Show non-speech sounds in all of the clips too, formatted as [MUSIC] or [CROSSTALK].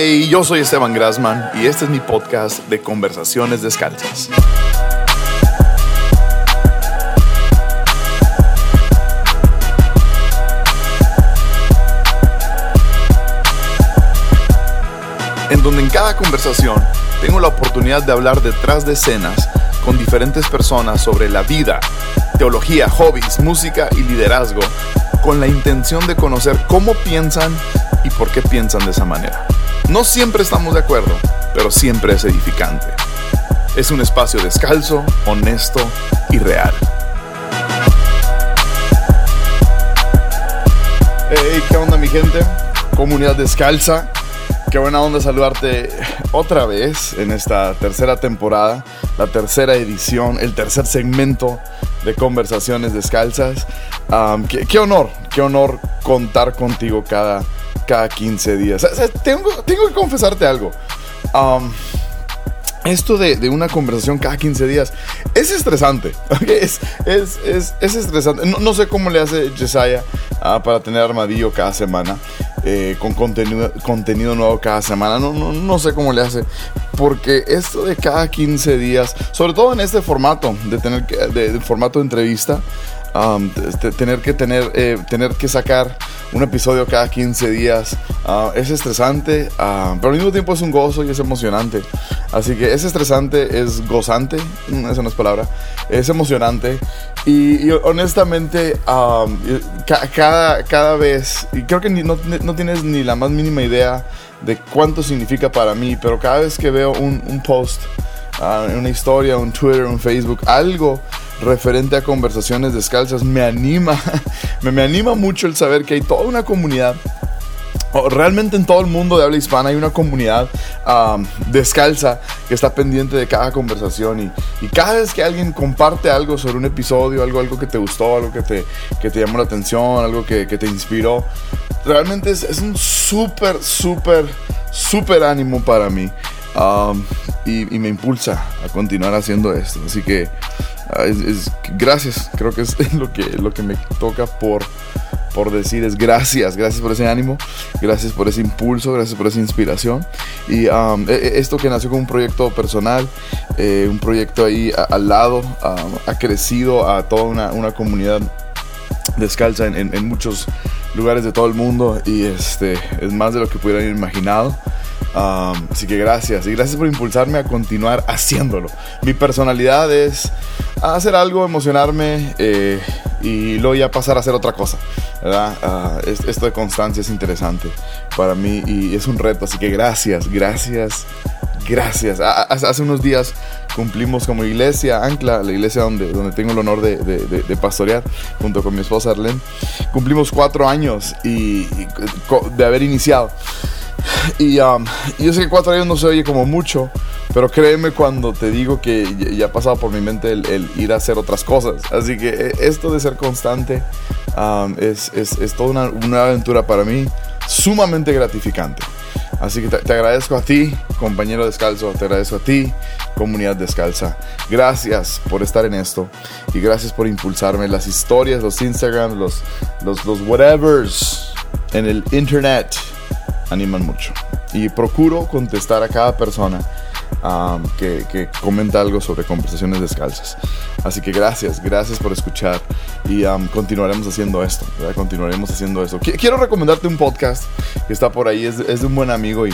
Hey, yo soy Esteban Grassman y este es mi podcast de conversaciones descalzas. En donde en cada conversación tengo la oportunidad de hablar detrás de escenas con diferentes personas sobre la vida, teología, hobbies, música y liderazgo, con la intención de conocer cómo piensan y por qué piensan de esa manera. No siempre estamos de acuerdo, pero siempre es edificante. Es un espacio descalzo, honesto y real. Hey, ¿qué onda mi gente? Comunidad descalza. Qué buena onda saludarte otra vez en esta tercera temporada, la tercera edición, el tercer segmento de Conversaciones Descalzas. qué, honor, qué honor contar contigo cada, cada 15 días. tengo, tengo que confesarte algo. esto de, una conversación cada 15 días es estresante. [LAUGHS] Es, es, es, estresante. No, sé cómo le hace Jesiah ah, para tener armadillo cada semana. Eh, con contenido, contenido nuevo cada semana. No, no, no sé cómo le hace. Porque esto de cada 15 días, sobre todo en este formato, de tener de formato de entrevista, Um, tener que tener, eh, tener que sacar un episodio cada 15 días uh, es estresante, uh, pero al mismo tiempo es un gozo y es emocionante. Así que es estresante, es gozante, mm, esa no es palabra, es emocionante. Y, honestamente, um, cada, cada vez, y creo que no, no, tienes ni la más mínima idea de cuánto significa para mí, pero cada vez que veo un, post, uh, una historia, un Twitter, un Facebook, algo referente a conversaciones descalzas. Me anima, [LAUGHS] me, anima mucho el saber que hay toda una comunidad realmente en todo el mundo de habla hispana hay una comunidad descalza que está pendiente de cada conversación y, cada vez que alguien comparte algo sobre un episodio, algo, algo que te gustó, algo que te, que te llamó la atención, algo que, te inspiró, realmente es, es un súper, súper, súper ánimo para mí y, y, me impulsa a continuar haciendo esto. Así que Ah, gracias, creo que es [LAUGHS] lo que, lo que me toca por, por decir es gracias, gracias por ese ánimo, gracias por ese impulso, gracias por esa inspiración. Y e, e, esto que nació como un proyecto personal, eh, un proyecto ahí al lado, ha crecido a toda una, una comunidad descalza en, en, en, muchos lugares de todo el mundo y este es más de lo que pudieran imaginado. Um, así que gracias y gracias por impulsarme a continuar haciéndolo. Mi personalidad es hacer algo, emocionarme eh, y luego ya pasar a hacer otra cosa. Uh, esto de constancia es interesante para mí y es un reto. Así que gracias, gracias, gracias. Hace unos días cumplimos como iglesia, Ancla, la iglesia donde, donde tengo el honor de, de, pastorear junto con mi esposa Arlene. Cumplimos cuatro años y de haber iniciado. Y um, yo sé que cuatro años no se oye como mucho, pero créeme cuando te digo que ya ha pasado por mi mente el, ir a hacer otras cosas. Así que eh, esto de ser constante um, es, es, es, toda una, una, aventura para mí sumamente gratificante. Así que te, agradezco a ti, compañero descalzo, te agradezco a ti, comunidad descalza. Gracias por estar en esto y gracias por impulsarme. Las historias, los Instagram, los, los, los whatevers en el internet animan mucho. Y procuro contestar a cada persona um, que, comenta algo sobre conversaciones descalzas. Así que gracias, gracias por escuchar y um, continuaremos haciendo esto, Continuaremos haciendo esto. Quiero recomendarte un podcast que está por ahí, es, de un buen amigo y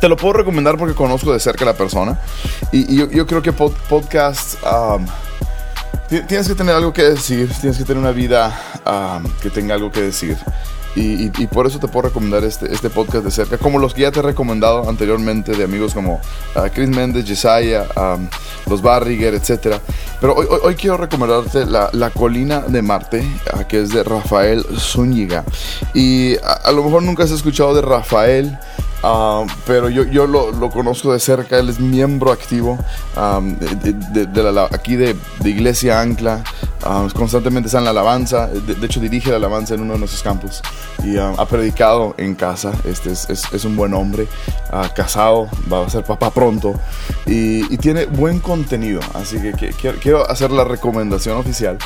te lo puedo recomendar porque conozco de cerca a la persona y, yo, creo que podcast... Um, tienes que tener algo que decir, tienes que tener una vida que tenga algo que decir. Y, por eso te puedo recomendar este, este podcast de cerca, como los que ya te he recomendado anteriormente de amigos como ah, Chris Méndez, Jesiah, los Barriger, etc. Pero hoy, hoy, quiero recomendarte la, la, Colina de Marte, ah, que es de Rafael Zúñiga. Y a, lo mejor nunca has escuchado de Rafael. Ah, pero yo, yo lo, lo, conozco de cerca, él es miembro activo de, de, la, aquí de, Iglesia Ancla, constantemente está en la alabanza, de, hecho dirige la alabanza en uno de nuestros campus y ha predicado en casa, este es, es, un buen hombre, casado, va a ser papá pronto y, y tiene buen contenido, así que, quiero, hacer la recomendación oficial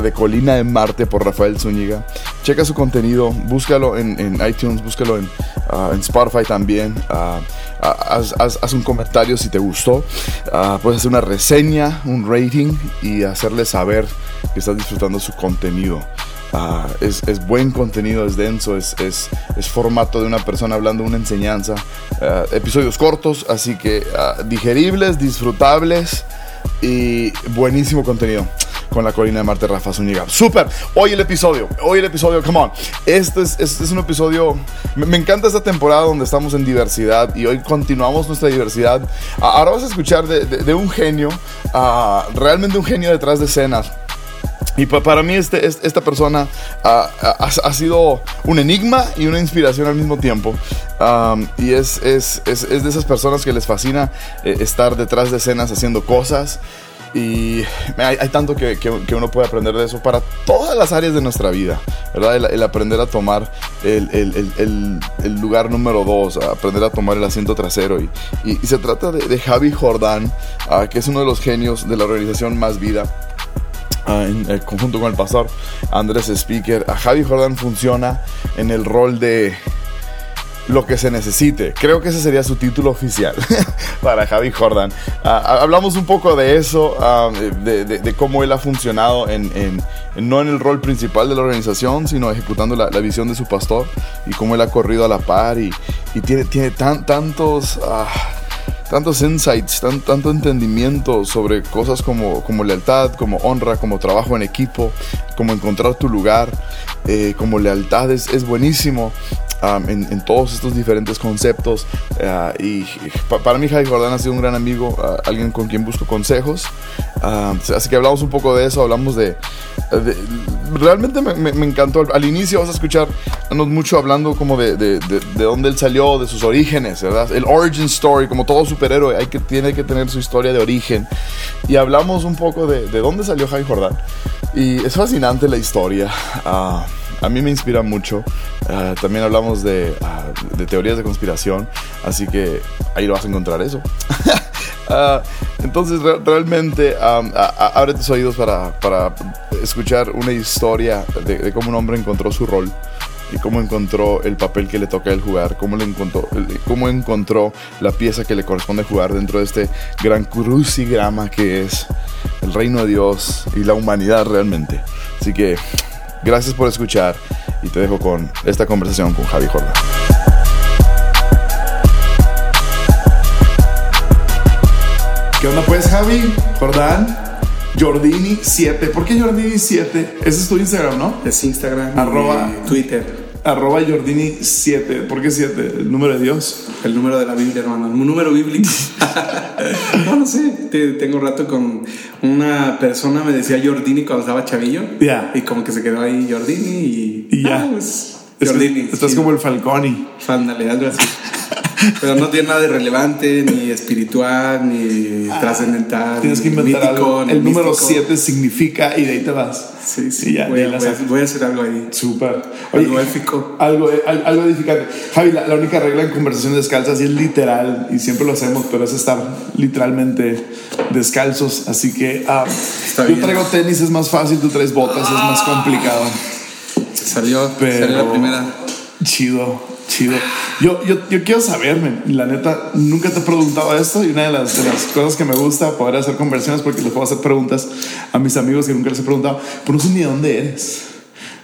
de Colina de Marte por Rafael Zúñiga. checa su contenido, búscalo en, iTunes, búscalo en, ah, en Spotify también. Ah, haz, un comentario si te gustó. puedes hacer una reseña, un rating y hacerle saber que estás disfrutando su contenido. es, buen contenido, es denso, es, es, es, formato de una persona hablando una enseñanza. episodios cortos, así que digeribles, disfrutables y buenísimo contenido con la colina de Marte Rafa Zúñiga. Súper. Hoy el episodio. Hoy el episodio. Come on. Este es, este es un episodio. Me, encanta esta temporada donde estamos en diversidad y hoy continuamos nuestra diversidad. ahora vas a escuchar de, un genio, realmente un genio detrás de escenas. Y para mí este, esta persona ha, sido un enigma y una inspiración al mismo tiempo. y es, es, es, de esas personas que les fascina eh, estar detrás de escenas haciendo cosas. Y hay, tanto que, que, uno puede aprender de eso para todas las áreas de nuestra vida, ¿verdad? El, aprender a tomar el, el, el, lugar número dos, aprender a tomar el asiento trasero. Y, y, se trata de, Javi Jordán, ah, que es uno de los genios de la organización Más Vida. Ah, en eh, conjunto con el pastor Andrés Speaker, a Javi Jordán funciona en el rol de lo que se necesite. Creo que ese sería su título oficial [LAUGHS] para Javi Jordan. Ah, hablamos un poco de eso, ah, de, cómo él ha funcionado en, no en el rol principal de la organización, sino ejecutando la, visión de su pastor y cómo él ha corrido a la par y, tiene, tiene tan, tantos... Ah, tantos insights, tanto entendimiento sobre cosas como, como lealtad, como honra, como trabajo en equipo, como encontrar tu lugar, eh, como lealtad es, es buenísimo en, todos estos diferentes conceptos. Ah, y para mí Javi Jordán ha sido un gran amigo, ah, alguien con quien busco consejos. así que hablamos un poco de eso, hablamos de... realmente me, encantó. Al inicio vas a escucharnos mucho hablando como de, de, de, dónde él salió, de sus orígenes, ¿verdad? El origin story, como todo superhéroe, hay que, tiene que tener su historia de origen. Y hablamos un poco de, dónde salió Javi Jordán. Y es fascinante la historia. Uh, a mí me inspira mucho. Ah, también hablamos ah, de, teorías de conspiración, así que ahí lo vas a encontrar eso. [LAUGHS] Entonces realmente abre tus oídos para, escuchar una historia de, cómo un hombre encontró su rol y cómo encontró el papel que le toca a él jugar, cómo, le encontró, cómo encontró la pieza que le corresponde jugar dentro de este gran crucigrama que es el reino de Dios y la humanidad realmente. Así que Gracias por escuchar y te dejo con esta conversación con Javi Jordán. ¿Qué onda pues Javi? Jordán. Jordini 7. ¿Por qué Jordini 7? Ese es tu Instagram, ¿no? Es Instagram. Arroba Twitter arroba Jordini 7. ¿Por qué 7? ¿El número de Dios? El número de la Biblia, hermano. Un número bíblico. [LAUGHS] no, no sé. Tengo un rato con una persona, me decía Jordini cuando estaba chavillo. Ya. Y como que se quedó ahí Jordini y. Y ya. Ah, pues, Estás como el Falconi. Fándale, algo así. Pero no tiene nada de relevante, ni espiritual, ni ah, trascendental. Tienes que inventar algo. El número 7 significa y de ahí te vas. Sí, sí. ya, voy, a, hacer algo ahí. Súper. Algo épico. Algo, algo edificante. Javi, la, única regla en conversación descalza sí es literal, y siempre lo hacemos, pero es estar literalmente descalzos. Así que ah, yo traigo tenis, es más fácil, tú traes botas, es más complicado. Salió, pero, salió la primera. Chido. Chido. Yo, yo, yo quiero saberme, la neta, nunca te he preguntado esto y una de las, de las cosas que me gusta poder hacer conversiones porque les puedo hacer preguntas a mis amigos que nunca les he preguntado, pero no sé ni de dónde eres.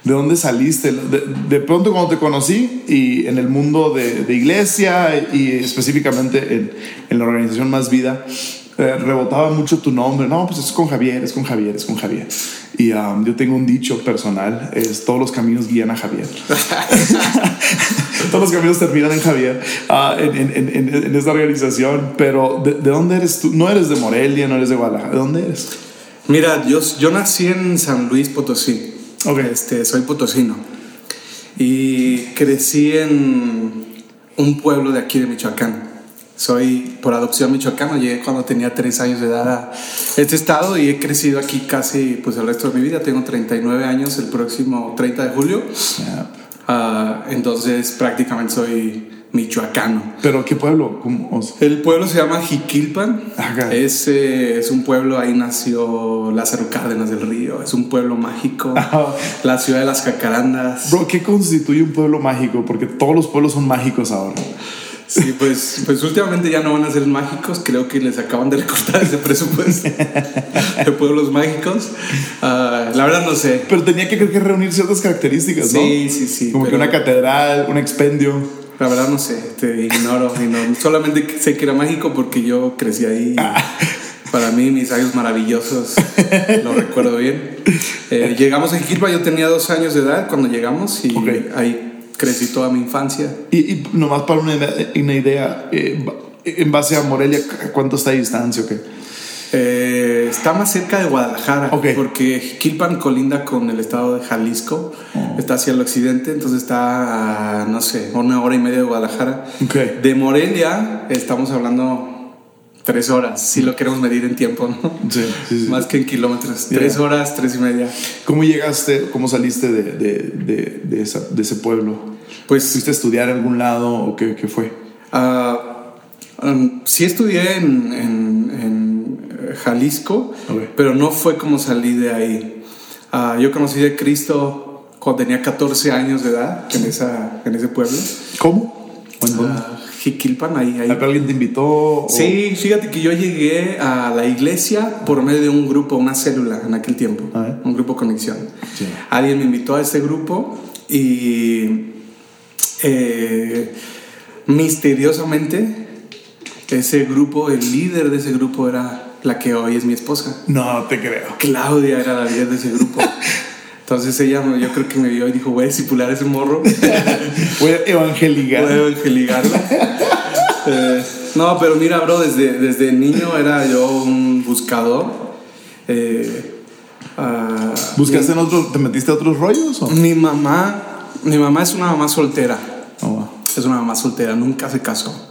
¿De dónde saliste? De, de pronto cuando te conocí y en el mundo de, de iglesia y específicamente en, en, la organización Más Vida, rebotaba mucho tu nombre. No, pues es con Javier, es con Javier, es con Javier. Y um, yo tengo un dicho personal, es todos los caminos guían a Javier. [LAUGHS] todos los caminos terminan en Javier, uh, en, en, en, esta organización. Pero ¿de, dónde eres tú? No eres de Morelia, no eres de Guadalajara. ¿De dónde eres? Mira, yo, yo nací en San Luis Potosí. Okay. Este, soy potosino. Y crecí en un pueblo de aquí de Michoacán. Soy por adopción michoacano, llegué cuando tenía tres años de edad a este estado y he crecido aquí casi pues el resto de mi vida. Tengo 39 años el próximo 30 de julio. Ah, entonces prácticamente soy michoacano. ¿Pero qué pueblo? ¿Cómo? El pueblo se llama Jiquilpan. Es, es un pueblo, ahí nació Lázaro Cárdenas del Río. Es un pueblo mágico. la ciudad de las jacarandas. Bro, ¿qué constituye un pueblo mágico? Porque todos los pueblos son mágicos ahora. Sí, pues, pues últimamente ya no van a ser mágicos. Creo que les acaban de recortar ese presupuesto [LAUGHS] de pueblos mágicos. Ah, la verdad no sé. Pero tenía que, que reunir ciertas características, ¿no? Sí, sí, sí. Como que una catedral, un expendio. La verdad no sé, te ignoro, ignoro. Solamente sé que era mágico porque yo crecí ahí. Para mí, mis años maravillosos, [LAUGHS] lo recuerdo bien. Eh, llegamos a Jiquilpa, yo tenía dos años de edad cuando llegamos y ahí crecí toda mi infancia. Y, nomás para una, una idea, eh, en base a Morelia, ¿cuánto está de distancia o qué? Eh, está más cerca de Guadalajara, porque Quilpan colinda con el estado de Jalisco, oh. está hacia el occidente, entonces está, a, no sé, una hora y media de Guadalajara. De Morelia estamos hablando tres horas, si lo queremos medir en tiempo, ¿no? Sí, sí, Más que en kilómetros. Tres horas, tres y media. ¿Cómo llegaste, cómo saliste de, de, de, ese pueblo? Pues, ¿Fuiste a estudiar en algún lado o qué, qué fue? Uh, sí estudié en, en, eh, Jalisco, pero no fue como salí de ahí. Uh, yo conocí de Cristo cuando tenía 14 años de edad en, esa, en ese pueblo. ¿Cómo? Jiquilpan, ahí, ahí. ¿Alguien te invitó? Sí, fíjate que yo llegué a la iglesia por medio de un grupo, una célula en aquel tiempo, un grupo conexión. Alguien me invitó a este grupo y eh, misteriosamente ese grupo, el líder de ese grupo era la que hoy es mi esposa. No te creo. Claudia era la líder de ese grupo. [LAUGHS] Entonces ella, yo creo que me vio y dijo, voy a discipular ese morro. [LAUGHS] voy a evangeligar. Voy a evangeligarlo. Eh, no, pero mira, bro, desde, desde niño era yo un buscador. Eh, uh, ¿Buscaste en otro, te metiste a otros rollos? O? Mi mamá, mi mamá es una mamá soltera. Oh, es una mamá soltera, nunca se casó.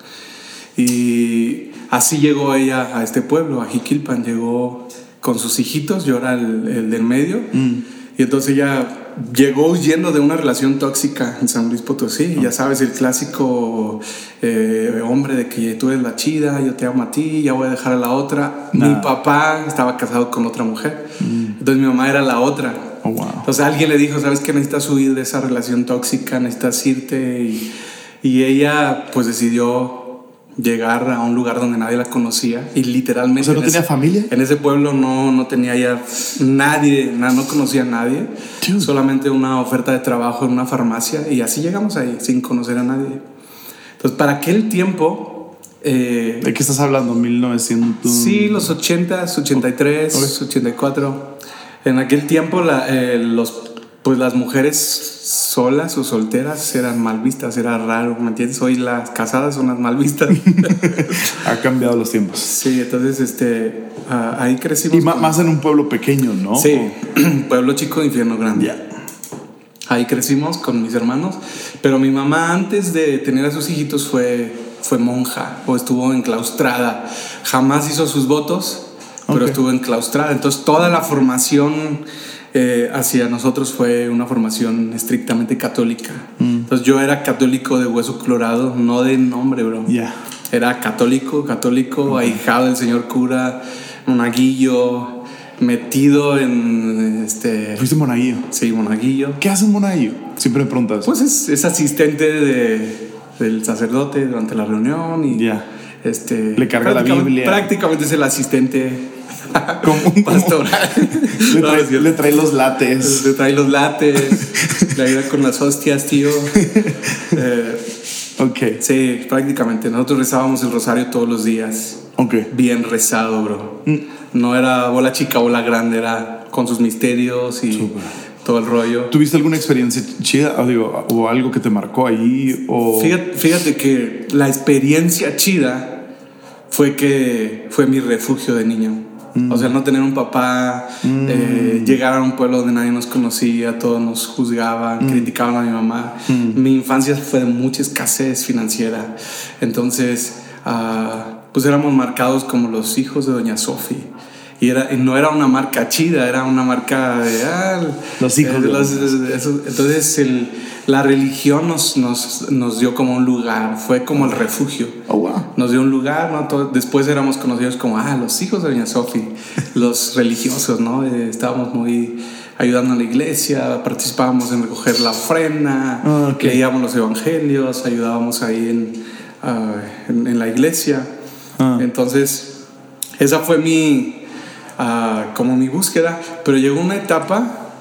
Y así llegó ella a este pueblo, a Jiquilpan, llegó con sus hijitos, yo era el, el del medio. Mm y entonces ella llegó huyendo de una relación tóxica en San Luis Potosí. Ya sabes, el clásico eh, hombre de que tú eres la chida, yo te amo a ti, ya voy a dejar a la otra. Mi papá estaba casado con otra mujer. Mm. Entonces mi mamá era la otra. Oh, entonces alguien le dijo, ¿sabes que necesitas huir de esa relación tóxica? Necesitas irte. Y, y ella pues decidió llegar a un lugar donde nadie la conocía y literalmente... O sea, ¿no tenía familia? En ese pueblo no, no tenía ya nadie, no conocía a nadie, solamente una oferta de trabajo en una farmacia y así llegamos ahí sin conocer a nadie. Entonces, para aquel tiempo... Eh, ¿De qué estás hablando? ¿1900? Sí, los 80, 83, 84. En aquel tiempo la, eh, los pues las mujeres solas o solteras eran mal vistas, era raro, ¿me entiendes? Hoy las casadas son las mal vistas. [LAUGHS] ha cambiado los tiempos. Sí, entonces este, ah, ahí crecimos. Y más en un pueblo pequeño, ¿no? Sí, [CLEARS THROAT] pueblo chico, infierno grande. Ahí crecimos con mis hermanos, pero mi mamá antes de tener a sus hijitos fue, fue monja o estuvo enclaustrada. Jamás hizo sus votos, pero estuvo enclaustrada. Entonces toda la formación eh, hacia nosotros fue una formación estrictamente católica. Mm. Entonces yo era católico de hueso colorado, no de nombre, bro. Era católico, católico, ahijado del señor cura, monaguillo, metido en este... ¿Fuiste monaguillo? Sí, monaguillo. ¿Qué hace un monaguillo? Siempre me preguntas. Pues es, asistente de, del sacerdote durante la reunión y... Ya. Este, Le carga la Biblia. Prácticamente es el asistente como un pastor. [LAUGHS] le, trae, los lates. Le trae los lates. le ayuda con las hostias, tío. Eh, ok. Sí, prácticamente. Nosotros rezábamos el rosario todos los días. Ok. Bien rezado, bro. Mm. No era bola chica, bola grande, era con sus misterios y. todo el rollo. ¿Tuviste alguna experiencia chida o, o algo que te marcó ahí? O... Fíjate, fíjate, que la experiencia chida fue que fue mi refugio de niño. O sea, no tener un papá, mm. eh, llegar a un pueblo donde nadie nos conocía, todos nos juzgaban, mm. criticaban a mi mamá. Mm. Mi infancia fue de mucha escasez financiera. Entonces, ah, pues éramos marcados como los hijos de Doña Sofi. Y, era, no era una marca chida, era una marca de... Ah, los hijos. de... entonces, el, la religión nos, nos, nos, dio como un lugar, fue como el refugio. Oh, wow. Nos dio un lugar, ¿no? después éramos conocidos como, ah, los hijos de Doña Sofi, [LAUGHS] los religiosos, ¿no? Eh, estábamos muy ayudando a la iglesia, participábamos en recoger la ofrenda, ah, leíamos los evangelios, ayudábamos ahí en, ah, en, la iglesia. Ah. Entonces, esa fue mi, como mi búsqueda, pero llegó una etapa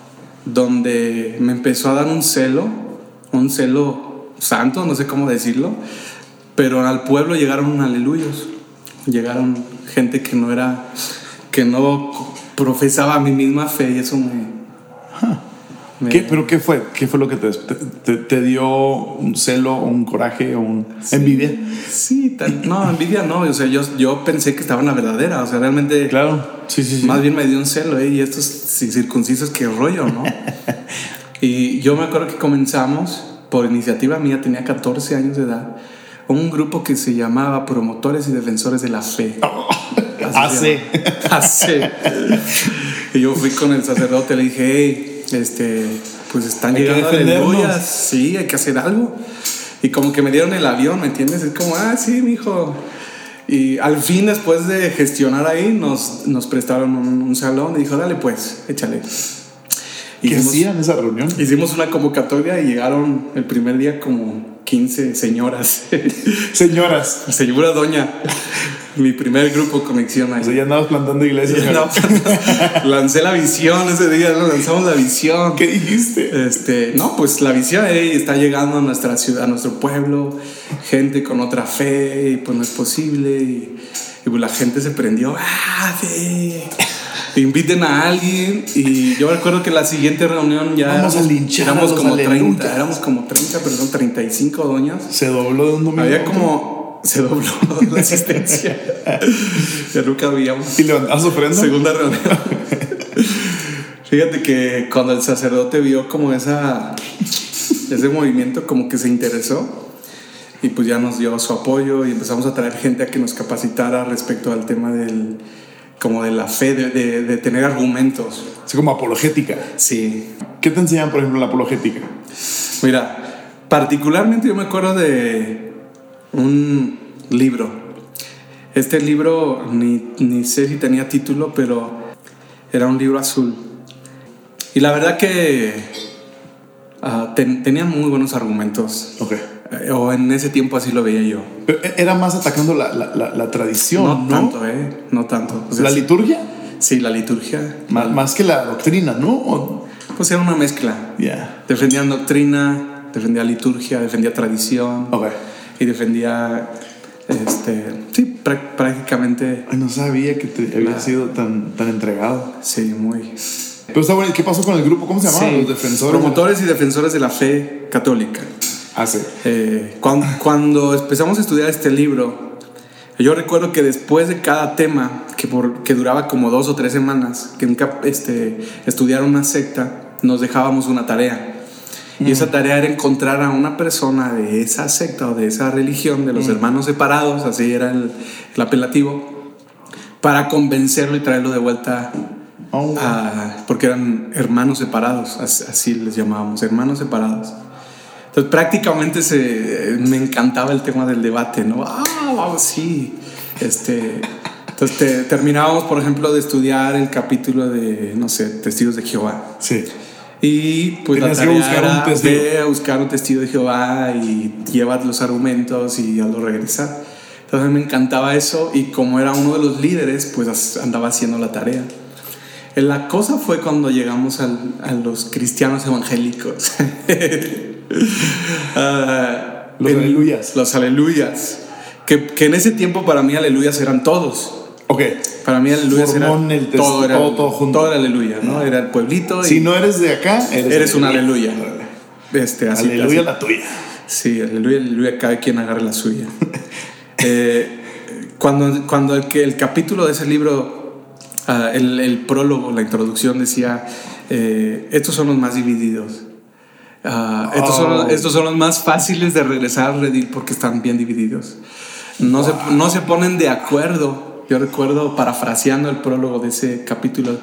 donde me empezó a dar un celo, un celo santo, no sé cómo decirlo, pero al pueblo llegaron aleluyos, llegaron gente que no era, que no profesaba mi misma fe y eso me... ¿Qué, ¿Pero qué fue? ¿Qué fue lo que te, te, dio un celo, un coraje, un envidia? Sí, no, envidia no. O sea, yo, yo pensé que estaba en la verdadera. O sea, realmente. Claro, sí, sí, sí. Más bien me dio un celo, ¿eh? Y estos circuncisos, qué rollo, ¿no? [LAUGHS] y yo me acuerdo que comenzamos, por iniciativa mía, tenía 14 años de edad, un grupo que se llamaba Promotores y Defensores de la Fe. [LAUGHS] Hace. Hace. y yo fui con el sacerdote, le dije, hey este, pues están llegando aleluyas, sí, hay que hacer algo. Y como que me dieron el avión, ¿me entiendes? Es como, ah, sí, mijo. Y al fin, después de gestionar ahí, nos, nos prestaron un, salón y dijo, dale pues, échale. ¿Qué hacían esa reunión? Hicimos una convocatoria y llegaron el primer día como 15 señoras. [LAUGHS] Señoras. Señora doña mi primer grupo conexión ahí. O sea, ya andabas plantando iglesias. lancé la visión ese día, lanzamos la visión. ¿Qué dijiste? Este, no, pues la visión está llegando a nuestra ciudad, a nuestro pueblo, gente con otra fe, y pues no es posible. Y, pues la gente se prendió. ¡Ah, sí! Inviten a alguien y yo recuerdo que la siguiente reunión ya Vamos a éramos como 30, éramos como 30, perdón, 35 doñas. Se dobló de un domingo. Había como se dobló [LAUGHS] la asistencia. ya nunca habíamos. ¿Y levantabas ofrenda? Segunda reunión. Fíjate que cuando el sacerdote vio como esa, ese movimiento, como que se interesó y pues ya nos dio su apoyo y empezamos a traer gente a que nos capacitara respecto al tema del, como de la fe, de, de, tener argumentos. Así como apologética. Sí. ¿Qué te enseñan, por ejemplo, la apologética? Mira, particularmente yo me acuerdo de un libro. Este libro ni, ni sé si tenía título, pero era un libro azul. Y la verdad que uh, tenía muy buenos argumentos. Okay. Eh, o en ese tiempo así lo veía yo. E, era más atacando la, la, la, tradición. No, no, tanto, ¿eh? No tanto. ¿La liturgia? Sí, la liturgia. Más, más que la doctrina, ¿no? Pues era una mezcla. Yeah. Defendían doctrina, defendía liturgia, defendía tradición. Okay y defendía, este, sí, prácticamente... no sabía que te había sido tan, tan entregado. Sí, muy. Pero está bueno, ¿qué pasó con el grupo? ¿Cómo se llamaba? Los defensores. Promotores y defensores de la fe católica. Ah, sí. Eh, cuando, cuando empezamos a estudiar este libro, yo recuerdo que después de cada tema, que, por, que duraba como dos o tres semanas, que nunca este, estudiar una secta, nos dejábamos una tarea. Y esa tarea era encontrar a una persona de esa secta o de esa religión, de los hermanos separados, así era el, apelativo, para convencerlo y traerlo de vuelta oh, a, porque eran hermanos separados, así les llamábamos, hermanos separados. Entonces prácticamente se, me encantaba el tema del debate, ¿no? Ah, sí. Este, entonces terminábamos, por ejemplo, de estudiar el capítulo de, no sé, Testigos de Jehová. Sí. Y pues la tarea buscar era un testigo. a buscar un testigo de Jehová y llevar los argumentos y a lo regresar. Entonces me encantaba eso y como era uno de los líderes, pues andaba haciendo la tarea. La cosa fue cuando llegamos al, a los cristianos evangélicos. [LAUGHS] uh, los aleluyas. Los aleluyas. Que, que en ese tiempo para mí aleluyas eran todos. Ok. Para mí aleluya era el todo, era, todo, junto. Todo era aleluya, ¿no? Era el pueblito. Si no eres de acá, eres, eres un aleluya. Este, así, aleluya la tuya. Sí, aleluya, aleluya, cada quien agarre la suya. [LAUGHS] eh, cuando cuando el, el capítulo de ese libro, uh, el, el, prólogo, la introducción decía, eh, estos son los más divididos. Uh, estos, son, oh. estos son los más fáciles de regresar a redil porque están bien divididos. No, wow. se, no se ponen de acuerdo yo recuerdo, parafraseando el prólogo de ese capítulo,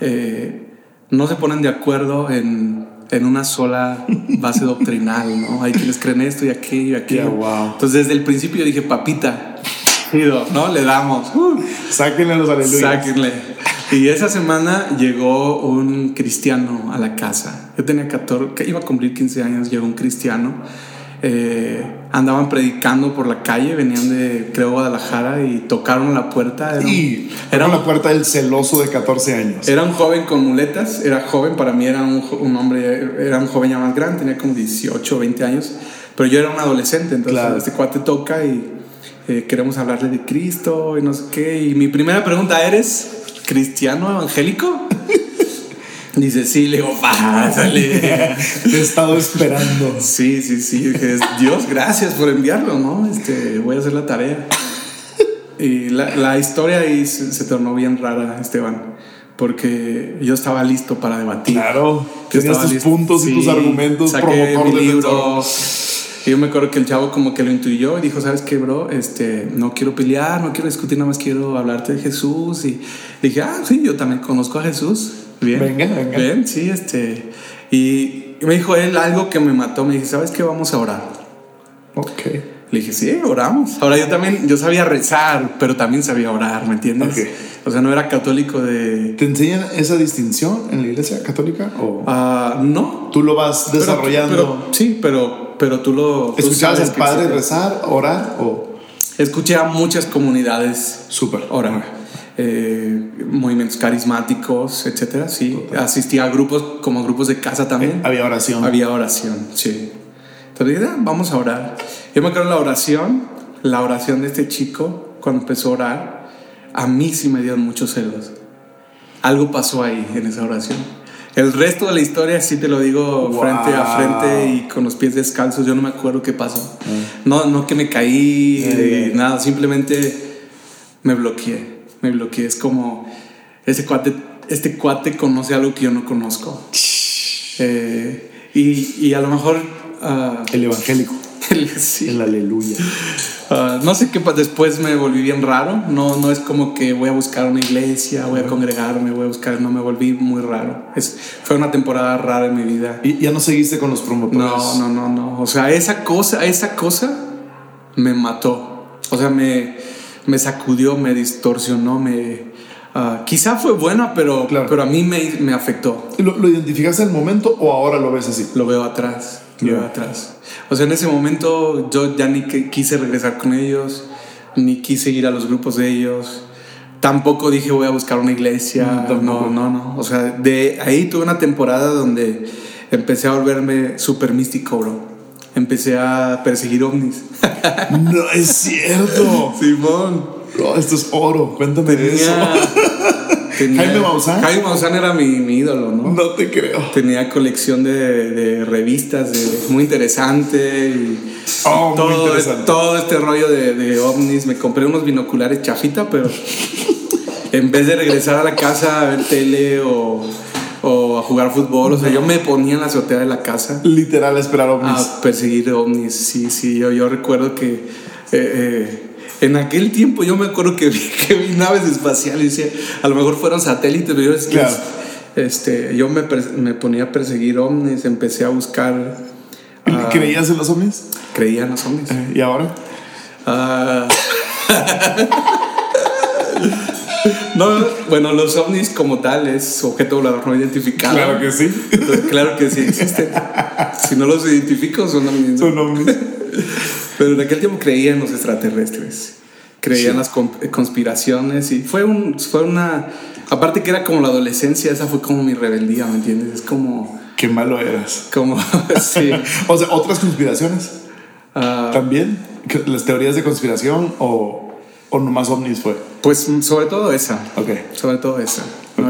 eh, no se ponen de acuerdo en, en una sola base doctrinal, ¿no? Hay quienes creen esto y aquello y aquello. wow. Entonces, desde el principio yo dije, papita, ¿no? Le damos. Uh, sáquenle los aleluyas. Sáquenle. Y esa semana llegó un cristiano a la casa. Yo tenía 14, iba a cumplir 15 años, llegó un cristiano. Eh, andaban predicando por la calle, venían de, creo, Guadalajara y tocaron la puerta. Era, y era la puerta del celoso de 14 años. Era un joven con muletas, era joven, para mí era un, un hombre, era un joven ya más grande, tenía como 18 o 20 años, pero yo era un adolescente, entonces este cuate toca y eh, queremos hablarle de Cristo y no sé qué. Y mi primera pregunta, ¿eres cristiano evangélico? [LAUGHS] Dice, sí, le digo, pásale. Te he estado esperando. Sí, sí, sí. Dios, gracias por enviarlo, ¿no? Este, voy a hacer la tarea. Y la, la historia ahí se, tornó bien rara, Esteban. Porque yo estaba listo para debatir. Claro, tenías tus puntos y tus argumentos, promotor mi libro. Y yo me acuerdo que el chavo como que lo intuyó y dijo, ¿sabes qué, bro? Este, no quiero pelear, no quiero discutir, nada más quiero hablarte de Jesús. Y dije, ah, sí, yo también conozco a Jesús. Bien. Venga, venga. Bien, sí, este. Y me dijo él algo que me mató. Me dije, ¿sabes qué? Vamos a orar. Ok. Le dije, sí, oramos. Ahora yo también, yo sabía rezar, pero también sabía orar, ¿me entiendes? Okay. O sea, no era católico de... ¿Te enseñan esa distinción en la iglesia católica? O... Uh, no. ¿Tú lo vas desarrollando? sí, pero, pero tú lo... ¿Escuchabas al padre rezar, orar o...? Escuché a muchas comunidades Súper. orar. Eh, movimientos carismáticos, etcétera. Sí, asistía a grupos como grupos de casa también. Eh, había oración. Había oración, sí. Entonces dije, ah, vamos a orar. Yo me acuerdo la oración, la oración de este chico, cuando empezó a orar, a mí sí me dieron muchos celos. Algo pasó ahí en esa oración. El resto de la historia sí te lo digo frente a frente y con los pies descalzos. Yo no me acuerdo qué pasó. Mm. No, no que me caí, nada, simplemente me bloqueé me bloqueé. Es como, ese cuate, este cuate conoce algo que yo no conozco. Eh, y, y, a lo mejor... Uh, el evangélico. El, sí. [LAUGHS] el aleluya. Uh, no sé qué, después me volví bien raro. No, no es como que voy a buscar una iglesia, voy a congregarme, voy a buscar. No, me volví muy raro. Es, fue una temporada rara en mi vida. ¿Y ya no seguiste con los promotores? No, no, no, no. O sea, esa cosa, esa cosa me mató. O sea, me me sacudió, me distorsionó, me... Uh, quizá fue buena, pero, pero a mí me, me afectó. ¿Lo, ¿Lo identificaste en el momento o ahora lo ves así? Lo veo atrás, lo veo atrás. O sea, en ese momento yo ya ni quise regresar con ellos, ni quise ir a los grupos de ellos. Tampoco dije voy a buscar una iglesia. No, no, no, no. O sea, de ahí tuve una temporada donde empecé a volverme súper místico, bro empecé a perseguir ovnis. no es cierto. [LAUGHS] Simón. Esto es oro. Cuéntame de eso. [LAUGHS] Jaime Maussan. Jaime Maussan era mi, mi, ídolo, ¿no? No te creo. Tenía colección de, de revistas muy interesante. Y oh, todo, muy interesante. todo este rollo de, de ovnis. Me compré unos binoculares chafita, pero [LAUGHS] en vez de regresar a la casa a ver tele o o a jugar fútbol. O sea, yo me ponía en la azotea de la casa. Literal, a esperar ovnis. A perseguir ovnis, sí, sí. Yo, yo recuerdo que eh, eh, en aquel tiempo yo me acuerdo que vi, que vi naves espaciales. Y decía, a lo mejor fueron satélites, pero yo, claro. este, yo me, me, ponía a perseguir ovnis, empecé a buscar. Uh, ¿Creías en los ovnis? Creía en los ovnis. Eh, ¿Y ahora? Uh, [LAUGHS] No, bueno, los ovnis como tal es objeto volador no identificado. Claro que sí. claro que sí existen. Si no los identifico, son ovnis. Son ovnis. Pero en aquel tiempo creía en los extraterrestres. Creía en las conspiraciones y fue, un, fue una... Aparte que era como la adolescencia, esa fue como mi rebeldía, ¿me entiendes? Es como... Qué malo eras. Como, [LAUGHS] sí. [LAUGHS] o sea, otras conspiraciones. Uh, ¿También? ¿Las teorías de conspiración o, ¿O nomás ovnis fue? Pues sobre todo esa. Ok. Sobre todo esa.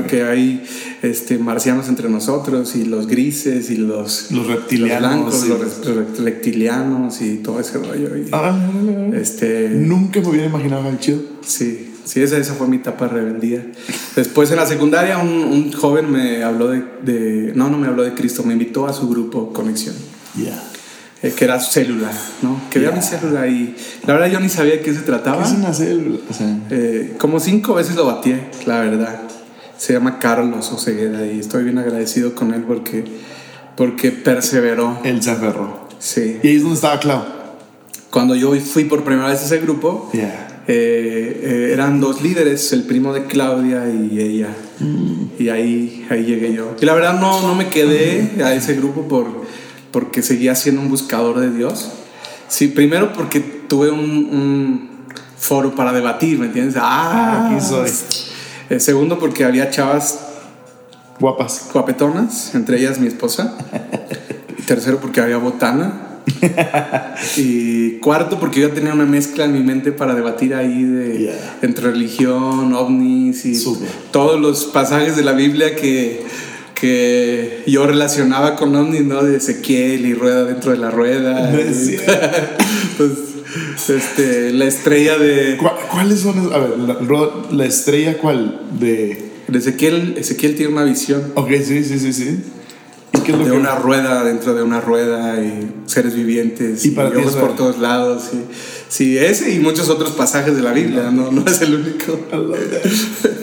Que hay este, marcianos entre nosotros y los grises y los, los reptilianos. Los, los reptilianos y todo ese rollo. ah, este, nunca me hubiera imaginado el chido. Sí, sí, esa, esa fue mi etapa rebeldía. Después en la secundaria un, un joven me habló de, de, No, no me habló de Cristo, me invitó a su grupo Conexión. Ya. Eh, que era célula, ¿no? Que yeah. mi célula y la verdad yo ni sabía de qué se trataba. ¿Qué es una célula? O sea, eh, como cinco veces lo batí, la verdad. Se llama Carlos Osegueda y estoy bien agradecido con él porque Porque perseveró. Él se aferró. Sí. ¿Y ahí es donde estaba Clau? Cuando yo fui por primera vez a ese grupo, Yeah. eh, eh, eran dos líderes, el primo de Claudia y ella. Mm. Y ahí, ahí llegué yo. Y la verdad no, no me quedé a ese grupo por, porque seguía siendo un buscador de Dios. Sí, primero porque tuve un, un foro para debatir, ¿me entiendes? Ah, Aquí soy. Eh, segundo porque había chavas Guapas. guapetonas, entre ellas mi esposa. Y tercero porque había botana. y cuarto porque yo ya tenía una mezcla en mi mente para debatir ahí de Yeah. entre religión, ovnis y todos los pasajes de la Biblia que, que yo relacionaba con ovnis, ¿no? De Ezequiel y rueda dentro de la rueda. No es Y- cierto. [LAUGHS] pues, este, la estrella de, ¿Cuál- ¿Cuáles son? A ver, la, estrella, ¿cuál? De. Ezequiel. Ezequiel tiene una visión. Ok, sí, sí, sí, sí. ¿Y qué es lo de que- una rueda dentro de una rueda y seres vivientes Y y, para ti es por todos lados y, sí ese y muchos otros pasajes de la Biblia no, no es el único.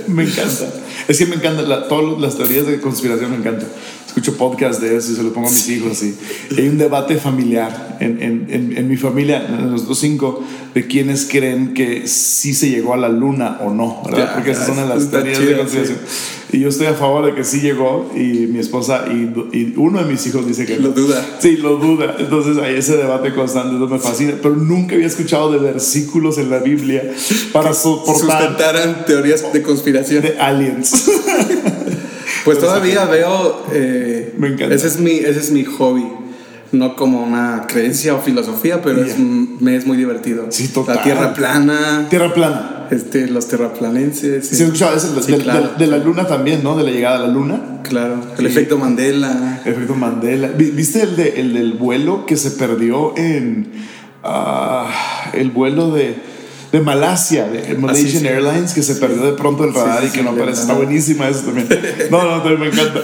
Me encanta. Es que me encanta, la- todas las teorías de conspiración me encantan. Escucho podcast de eso y se los pongo a mis hijos. Y hay un debate familiar en, en, en, en mi familia, en nosotros cinco, de quienes creen que sí se llegó a la luna o no, ¿verdad? Ya, Porque esas son las teorías de chido, conspiración. Y yo estoy a favor de que sí llegó y mi esposa y, y uno de mis hijos dice que Lo no. duda. Sí, lo duda. Entonces hay ese debate constante, eso me fascina. Pero nunca había escuchado de versículos en la Biblia para soportar sustentaran teorías de conspiración de aliens. [LAUGHS] pues todavía veo eh, Me encanta. ese es mi ese es mi hobby no como una creencia o filosofía pero es, Ya. me es muy divertido Sí, total. la tierra plana Tierra plana. este los terraplanenses Sí, eso de, Sí, de- claro. de- de la luna también, ¿no? De la llegada a la luna. claro el Sí. efecto Mandela Efecto Mandela. Vi- ¿Viste el, de, el del vuelo que se perdió en. Ah, el vuelo de. De Malasia, de Malaysian Ah, sí, sí. Airlines, que se perdió de pronto el radar sí, y que no aparece. Está buenísima eso también. [LAUGHS] No, no, también me encanta.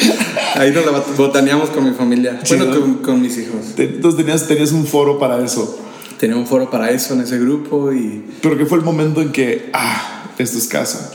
[LAUGHS] Ahí nos la bot- botaneamos con mi familia. Chido. Bueno, con, con mis hijos. Entonces tenías, tenías un foro para eso. Tenía un foro para eso en ese grupo y... Pero que fue el momento en que, ah, esto es casa.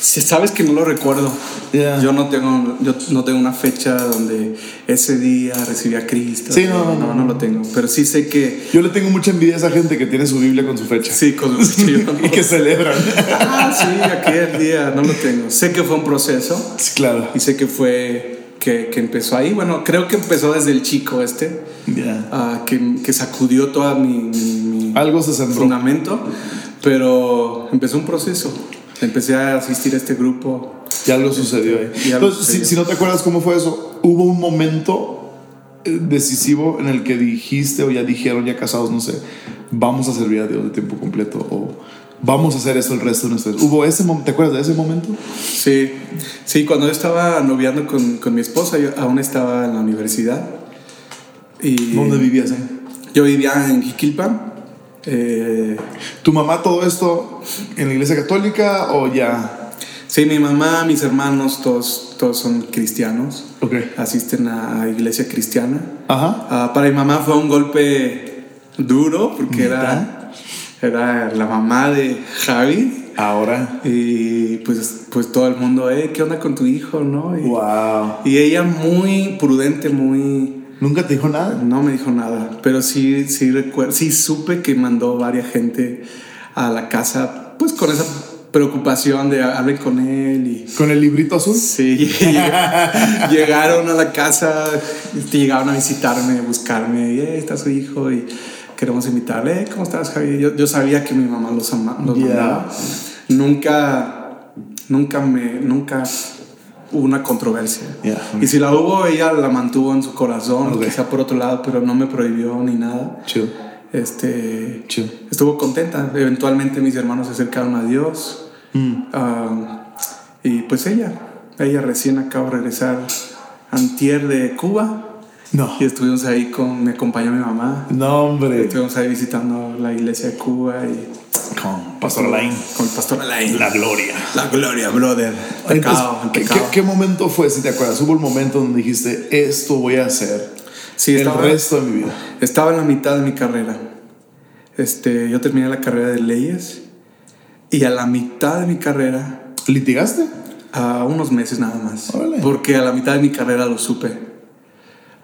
Si sabes que no lo recuerdo. Ya. Yo no tengo yo no tengo una fecha donde ese día recibí a Cristo. Sí, no, no, no, no lo tengo. Pero sí sé que... Yo le tengo mucha envidia a esa gente que tiene su Biblia con su fecha. Sí, con yo no- [LAUGHS] y que celebran. Ah, sí, aquel día, no lo tengo. Sé que fue un proceso Sí, claro. y sé que fue... Que, que empezó ahí. Bueno, creo que empezó desde el chico este. Ya. ah, que, que sacudió toda mi, mi- mi- Algo se fundamento, pero empezó un proceso. Empecé a asistir a este grupo. Ya algo sucedió ahí. Entonces, si, sucedió. si no te acuerdas cómo fue eso, hubo un momento eh, decisivo en el que dijiste o ya dijeron, ya casados, no sé, vamos a servir a Dios de tiempo completo o vamos a hacer esto el resto de nuestras ¿Hubo ese momento? ¿Te acuerdas de ese momento? Sí, sí, cuando yo estaba noviando con, con mi esposa, yo aún estaba en la universidad. Y ¿Dónde vivías? eh? Yo vivía en Jiquilpan. Eh, ¿Tu mamá todo esto en la iglesia católica o ya? sí, mi mamá, mis hermanos, todos, todos son cristianos. Ok. Asisten a iglesia cristiana. Ajá. Ah, para mi mamá fue un golpe duro porque era, era la mamá de Javi. Ahora. Y pues, pues todo el mundo, eh, ¿qué onda con tu hijo? ¿no? Y, Wow. y ella muy prudente, muy... ¿Nunca te dijo nada? No me dijo nada, pero sí, sí recuerdo, sí supe que mandó varias gente a la casa, pues con esa preocupación de hablen con él y... ¿Con el librito azul? Sí, [LAUGHS] llegaron a la casa, llegaron a visitarme, a buscarme, y "Eh, está su hijo y queremos invitarle, "Eh, ¿cómo estás Javi? Yo, yo sabía que mi mamá los, ama- los mandaba. Nunca, nunca me, nunca hubo una controversia. Ya. Y si la hubo, ella la mantuvo en su corazón, Ok. quizá por otro lado, pero no me prohibió ni nada. Chill. Este, Chill. estuvo contenta. Eventualmente mis hermanos se acercaron a Dios. Mm. Ah, y pues ella, ella recién acaba de regresar antier de Cuba. No. Y estuvimos ahí con, me acompañó mi mamá. No, hombre. Estuvimos ahí visitando la iglesia de Cuba y Con Pastor Alain. con el pastor Alain. La gloria. La gloria, brother. Pecado, Entonces, ¿qué, pecado. qué- qué momento fue, si te acuerdas? Hubo el momento donde dijiste, esto voy a hacer Sí, el estaba, resto de mi vida. estaba en la mitad de mi carrera. Este, yo terminé la carrera de leyes y a la mitad de mi carrera ¿Litigaste? A unos meses nada más. Órale. Porque a la mitad de mi carrera lo supe.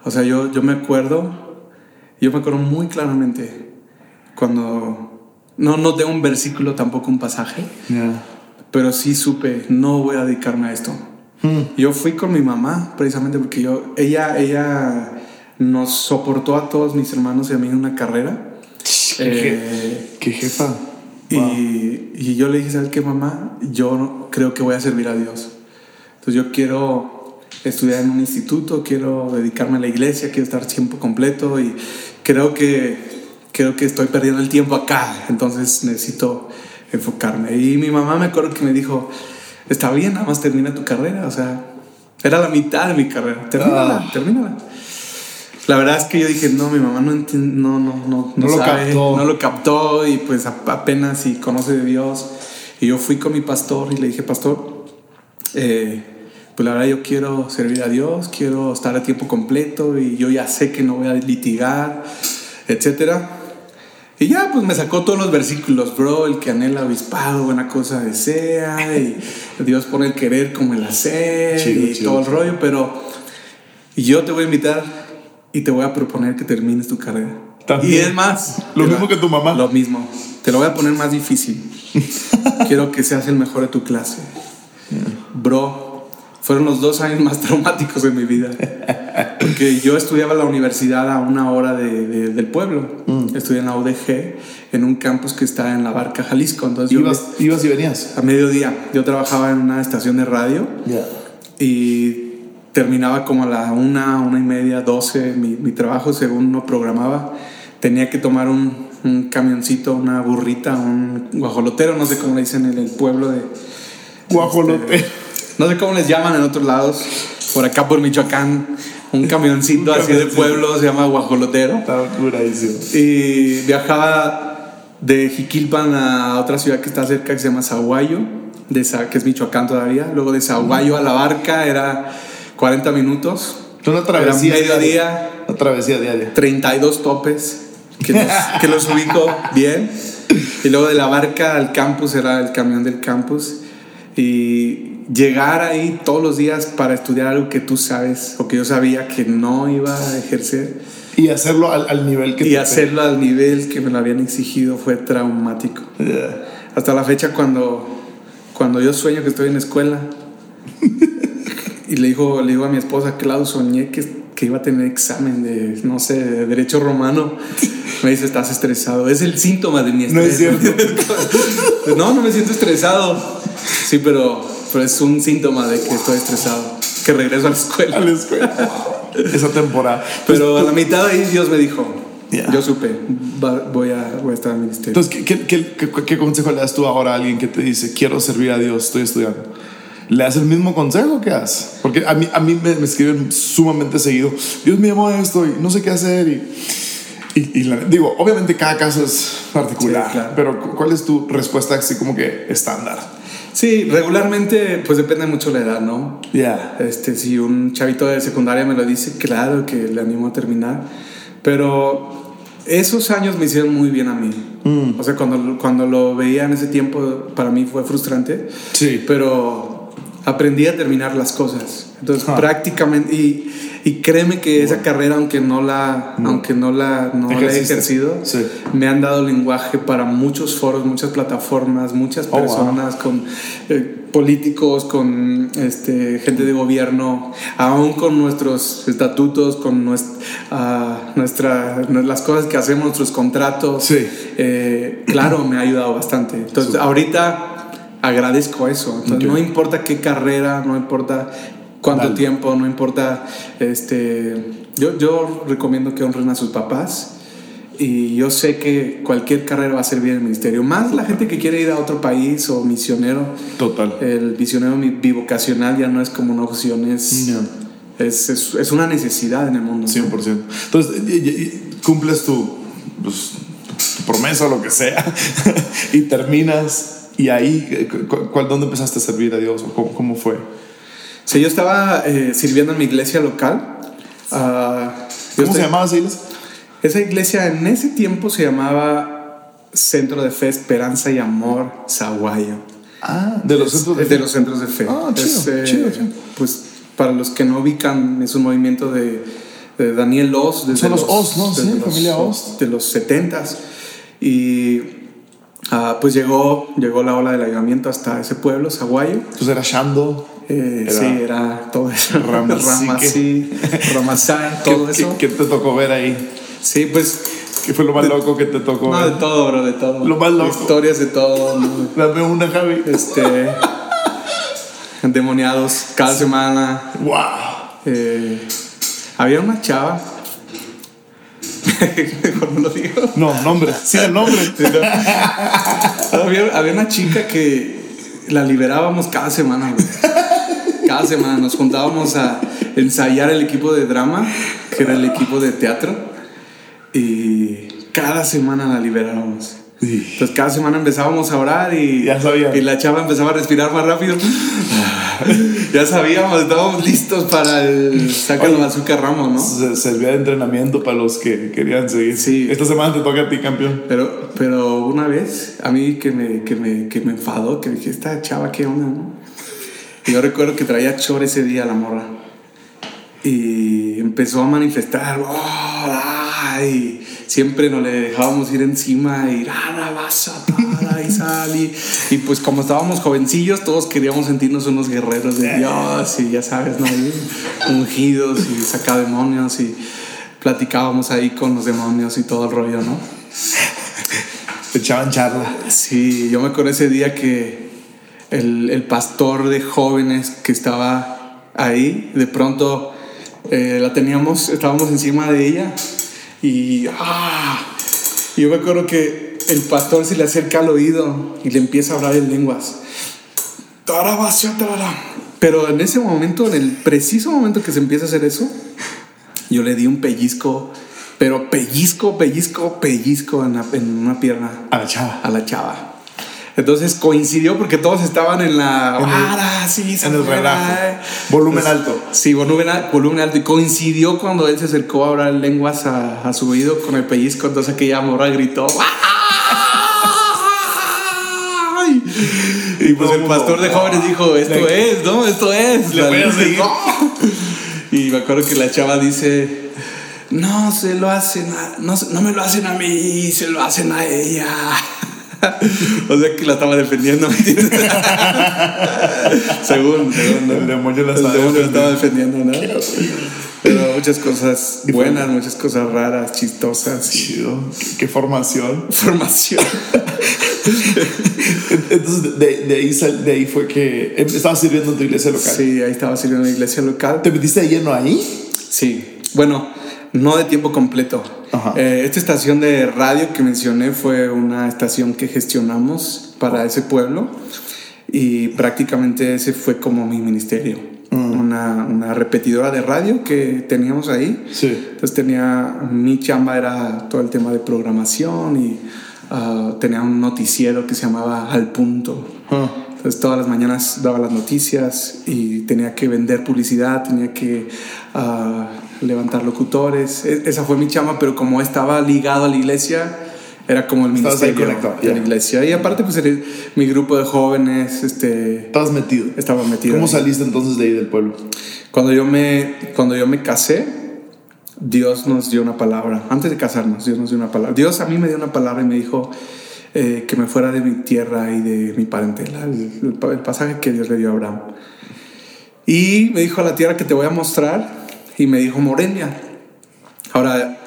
O sea, yo, yo me acuerdo, yo me acuerdo muy claramente cuando, no, no tengo un versículo, tampoco un pasaje, pero sí supe, no voy a dedicarme a esto. Hmm. Yo fui con mi mamá, precisamente porque yo, ella, ella nos soportó a todos mis hermanos y a mí en una carrera. ¿Qué, eh, jefa? Y, y, yo le dije, ¿sabes qué, mamá? Yo creo que voy a servir a Dios. Entonces yo quiero estudiar en un instituto, quiero dedicarme a la iglesia, quiero estar tiempo completo y creo que, creo que estoy perdiendo el tiempo acá. Entonces necesito enfocarme. Y mi mamá me acuerdo que me dijo, está bien, nada más termina tu carrera. O sea, era la mitad de mi carrera. Termínala, ah. termínala. La verdad es que yo dije, no, mi mamá no no, no, no, no, lo captó. No lo captó y pues apenas si conoce de Dios. Y yo fui con mi pastor y le dije, pastor, eh, pues la verdad yo quiero servir a Dios, quiero estar a tiempo completo y yo ya sé que no voy a litigar, etcétera. Y ya, pues me sacó todos los versículos, bro, el que anhela obispado, buena cosa desea, y Dios pone el querer como el hacer, y todo el rollo, pero yo te voy a invitar y te voy a proponer que termines tu carrera. Y es más. Lo mismo que tu mamá. Lo mismo. Te lo voy a poner más difícil. [LAUGHS] Quiero que seas el mejor de tu clase. Bro, fueron los dos años más [LAUGHS] traumáticos de mi vida. Porque yo estudiaba la universidad a una hora de, del pueblo. Mm. Estudié en la UDG, en un campus que está en la Barca, Jalisco. Entonces ¿Ibas, ¿Ibas y venías? A mediodía. Yo trabajaba en una estación de radio. Y terminaba como a la una, una y media, doce, mi, mi trabajo según no programaba. Tenía que tomar un, un, camioncito, una burrita, un guajolotero, no sé cómo le dicen en el pueblo de... Guajolote. No sé cómo les llaman en otros lados. Por acá por Michoacán, un camioncito [LAUGHS] así de pueblo se llama guajolotero. Estaba Y viajaba de Jiquilpan a otra ciudad que está cerca que se llama Zaguayo, de, que es Michoacán todavía. Luego de Zaguayo a la barca era 40 minutos. Una travesía. mediodía. Una travesía diaria. 32 topes que los, que los ubico bien. Y luego de la barca al campus era el camión del campus. Y llegar ahí todos los días para estudiar algo que tú sabes o que yo sabía que no iba a ejercer. Y hacerlo al, nivel que... Y hacerlo al nivel que me lo habían exigido fue traumático. Hasta la fecha cuando, cuando yo sueño que estoy en escuela [LAUGHS] y le dijo, le digo a mi esposa, Clau, soñé que, que iba a tener examen de, no sé, de derecho romano. [LAUGHS] Me dice, estás estresado. Es el síntoma de mi estrés. No es cierto. [LAUGHS] no, no me siento estresado. Sí, pero, pero es un síntoma de que estoy estresado. Que regreso a la escuela. A la escuela. Esa temporada. Pero a la mitad ahí Dios me dijo, Yo supe, voy a, voy a estar en ministerio. Entonces, ¿qué, qué, qué, qué, consejo le das tú ahora a alguien que te dice, quiero servir a Dios, estoy estudiando? le das el mismo consejo que haces. Porque a mí, a mí me, escriben sumamente seguido, Dios me llamó a esto y no sé qué hacer. Y, y, digo, obviamente cada caso es particular, pero ¿cuál es tu respuesta así como que estándar? Sí, regularmente pues depende mucho la edad, ¿no? Ya. Este, si un chavito de secundaria me lo dice, claro que le animo a terminar, pero esos años me hicieron muy bien a mí. Mm. O sea, cuando, cuando lo veía en ese tiempo, para mí fue frustrante. Sí. Pero aprendí a terminar las cosas. Entonces, ah. prácticamente, y, y, créeme que esa carrera, aunque no la, aunque no la, no la he ejercido, me han dado lenguaje para muchos foros, muchas plataformas, muchas oh, personas, con eh, políticos, con este, gente de gobierno, aún con nuestros estatutos, con nuestra, nuestra, las cosas que hacemos, nuestros contratos. Eh, claro, me ha ayudado bastante. Entonces, ahorita agradezco eso. no importa qué carrera, no importa cuánto tiempo, no importa, este, yo, yo recomiendo que honren a sus papás y yo sé que cualquier carrera va a servir en el ministerio. Más la gente que quiere ir a otro país o misionero. Total. El misionero bivocacional ya no es como una opción, es, es, es, una necesidad en el mundo. 100%. Entonces, cumples tu, pues, tu promesa o lo que sea [LAUGHS] y terminas y ahí, ¿cuál, ¿dónde empezaste a servir a Dios? ¿Cómo, cómo fue? Sí, yo estaba eh, sirviendo en mi iglesia local. Uh, ¿Cómo se llamaba esa iglesia? Esa iglesia en ese tiempo se llamaba Centro de Fe, Esperanza y Amor, Zaguayo. Ah, de los centros de fe. De los centros de fe. Ah, chido, chido, Pues para los que no ubican, es un movimiento de, de Daniel Oz. Son los, Oz, ¿no? Sí, familia Oz. De los 70s. Y ah, pues llegó, llegó la ola del ayudamiento hasta ese pueblo, Zaguayo. Entonces era Shando. Eh, sí, era todo eso. [LAUGHS] Ramasí, Ramasán, [LAUGHS] todo eso. ¿Qué, te tocó ver ahí? Sí, pues. ¿Qué fue lo más loco que te tocó no, ver? de todo, bro, de todo. Lo más loco. Historias de todo. [LAUGHS] Dame una, Javi. Este. endemoniados cada semana. ¡Wow! Eh, había una chava. Mejor no lo digo. No, nombre. Sí, el nombre. había, había, una chica que la liberábamos cada semana, Cada semana nos juntábamos a ensayar el equipo de drama, que era el equipo de teatro. Y cada semana la liberábamos. Entonces cada semana empezábamos a orar y, ya y la chava empezaba a respirar más rápido. [LAUGHS] ya sabíamos, estábamos listos para el el azúcar Ramos, ¿no? servía de entrenamiento para los que querían seguir. Sí. Esta semana te toca a ti, campeón. Pero, pero una vez, a mí que me, que me, que me enfadó, que dije, esta chava, ¿qué onda, no? Y yo recuerdo que traía chor ese día la morra. Y empezó a manifestar, ¡oh! ¡ay! siempre nos le dejábamos ir encima y a para y. Y pues como estábamos jovencillos, todos queríamos sentirnos unos guerreros de Dios y ya sabes, ¿no? ungidos y sacar demonios y platicábamos ahí con los demonios y todo el rollo, ¿no? Echaban charla. Sí, yo me acuerdo ese día que el, el pastor de jóvenes que estaba ahí, de pronto eh, la teníamos, estábamos encima de ella y, ah, yo me acuerdo que el pastor se le acerca al oído y le empieza a hablar en lenguas. Pero en ese momento, en el preciso momento que se empieza a hacer eso, yo le di un pellizco, pero pellizco, pellizco, pellizco en, en una pierna. A la chava. A la chava. Entonces coincidió porque todos estaban en la. En sí, en el relajo. Volumen alto. Sí, volumen, volumen alto. Y coincidió cuando él se acercó a hablar lenguas a, su oído con el pellizco. Entonces aquella morra gritó. Y pues el pastor de jóvenes dijo: Esto es, ¿no? Esto es. Le voy a seguir. [LAUGHS] Y me acuerdo que la chava dice. No se lo hacen no, no me lo hacen a mí, se lo hacen a ella. [LAUGHS] o sea que la estaba defendiendo. según, [LAUGHS] según el demonio la estaba, defendiendo. ¿no? Pero muchas cosas buenas, muchas cosas raras, chistosas. Chido. ¿Qué, formación? Formación. [LAUGHS] Entonces, de, de, ahí, de ahí fue que em, estabas sirviendo en tu iglesia local. Sí, ahí estaba sirviendo en la iglesia local. ¿Te metiste de lleno ahí? Sí. Bueno, no de tiempo completo. Eh, esta estación de radio que mencioné fue una estación que gestionamos para ese pueblo y prácticamente ese fue como mi ministerio. Mm. Una, una, repetidora de radio que teníamos ahí. Sí. Entonces tenía, mi chamba era todo el tema de programación y ah, tenía un noticiero que se llamaba Al Punto. Ah. Entonces todas las mañanas daba las noticias y tenía que vender publicidad, tenía que uh, levantar locutores. E, esa fue mi chama, pero como estaba ligado a la iglesia, era como el ministerio de la iglesia. Y aparte, pues mi grupo de jóvenes. Este, ¿Estabas metido? Estaba metido. ¿Cómo saliste entonces de ahí del pueblo? Cuando yo me, cuando yo me casé, Dios nos dio una palabra. Antes de casarnos, Dios nos dio una palabra. Dios a mí me dio una palabra y me dijo eh, que me fuera de mi tierra y de mi parentela. El, el pasaje que Dios le dio a Abraham. Y me dijo a la tierra que te voy a mostrar y me dijo Morelia. Ahora,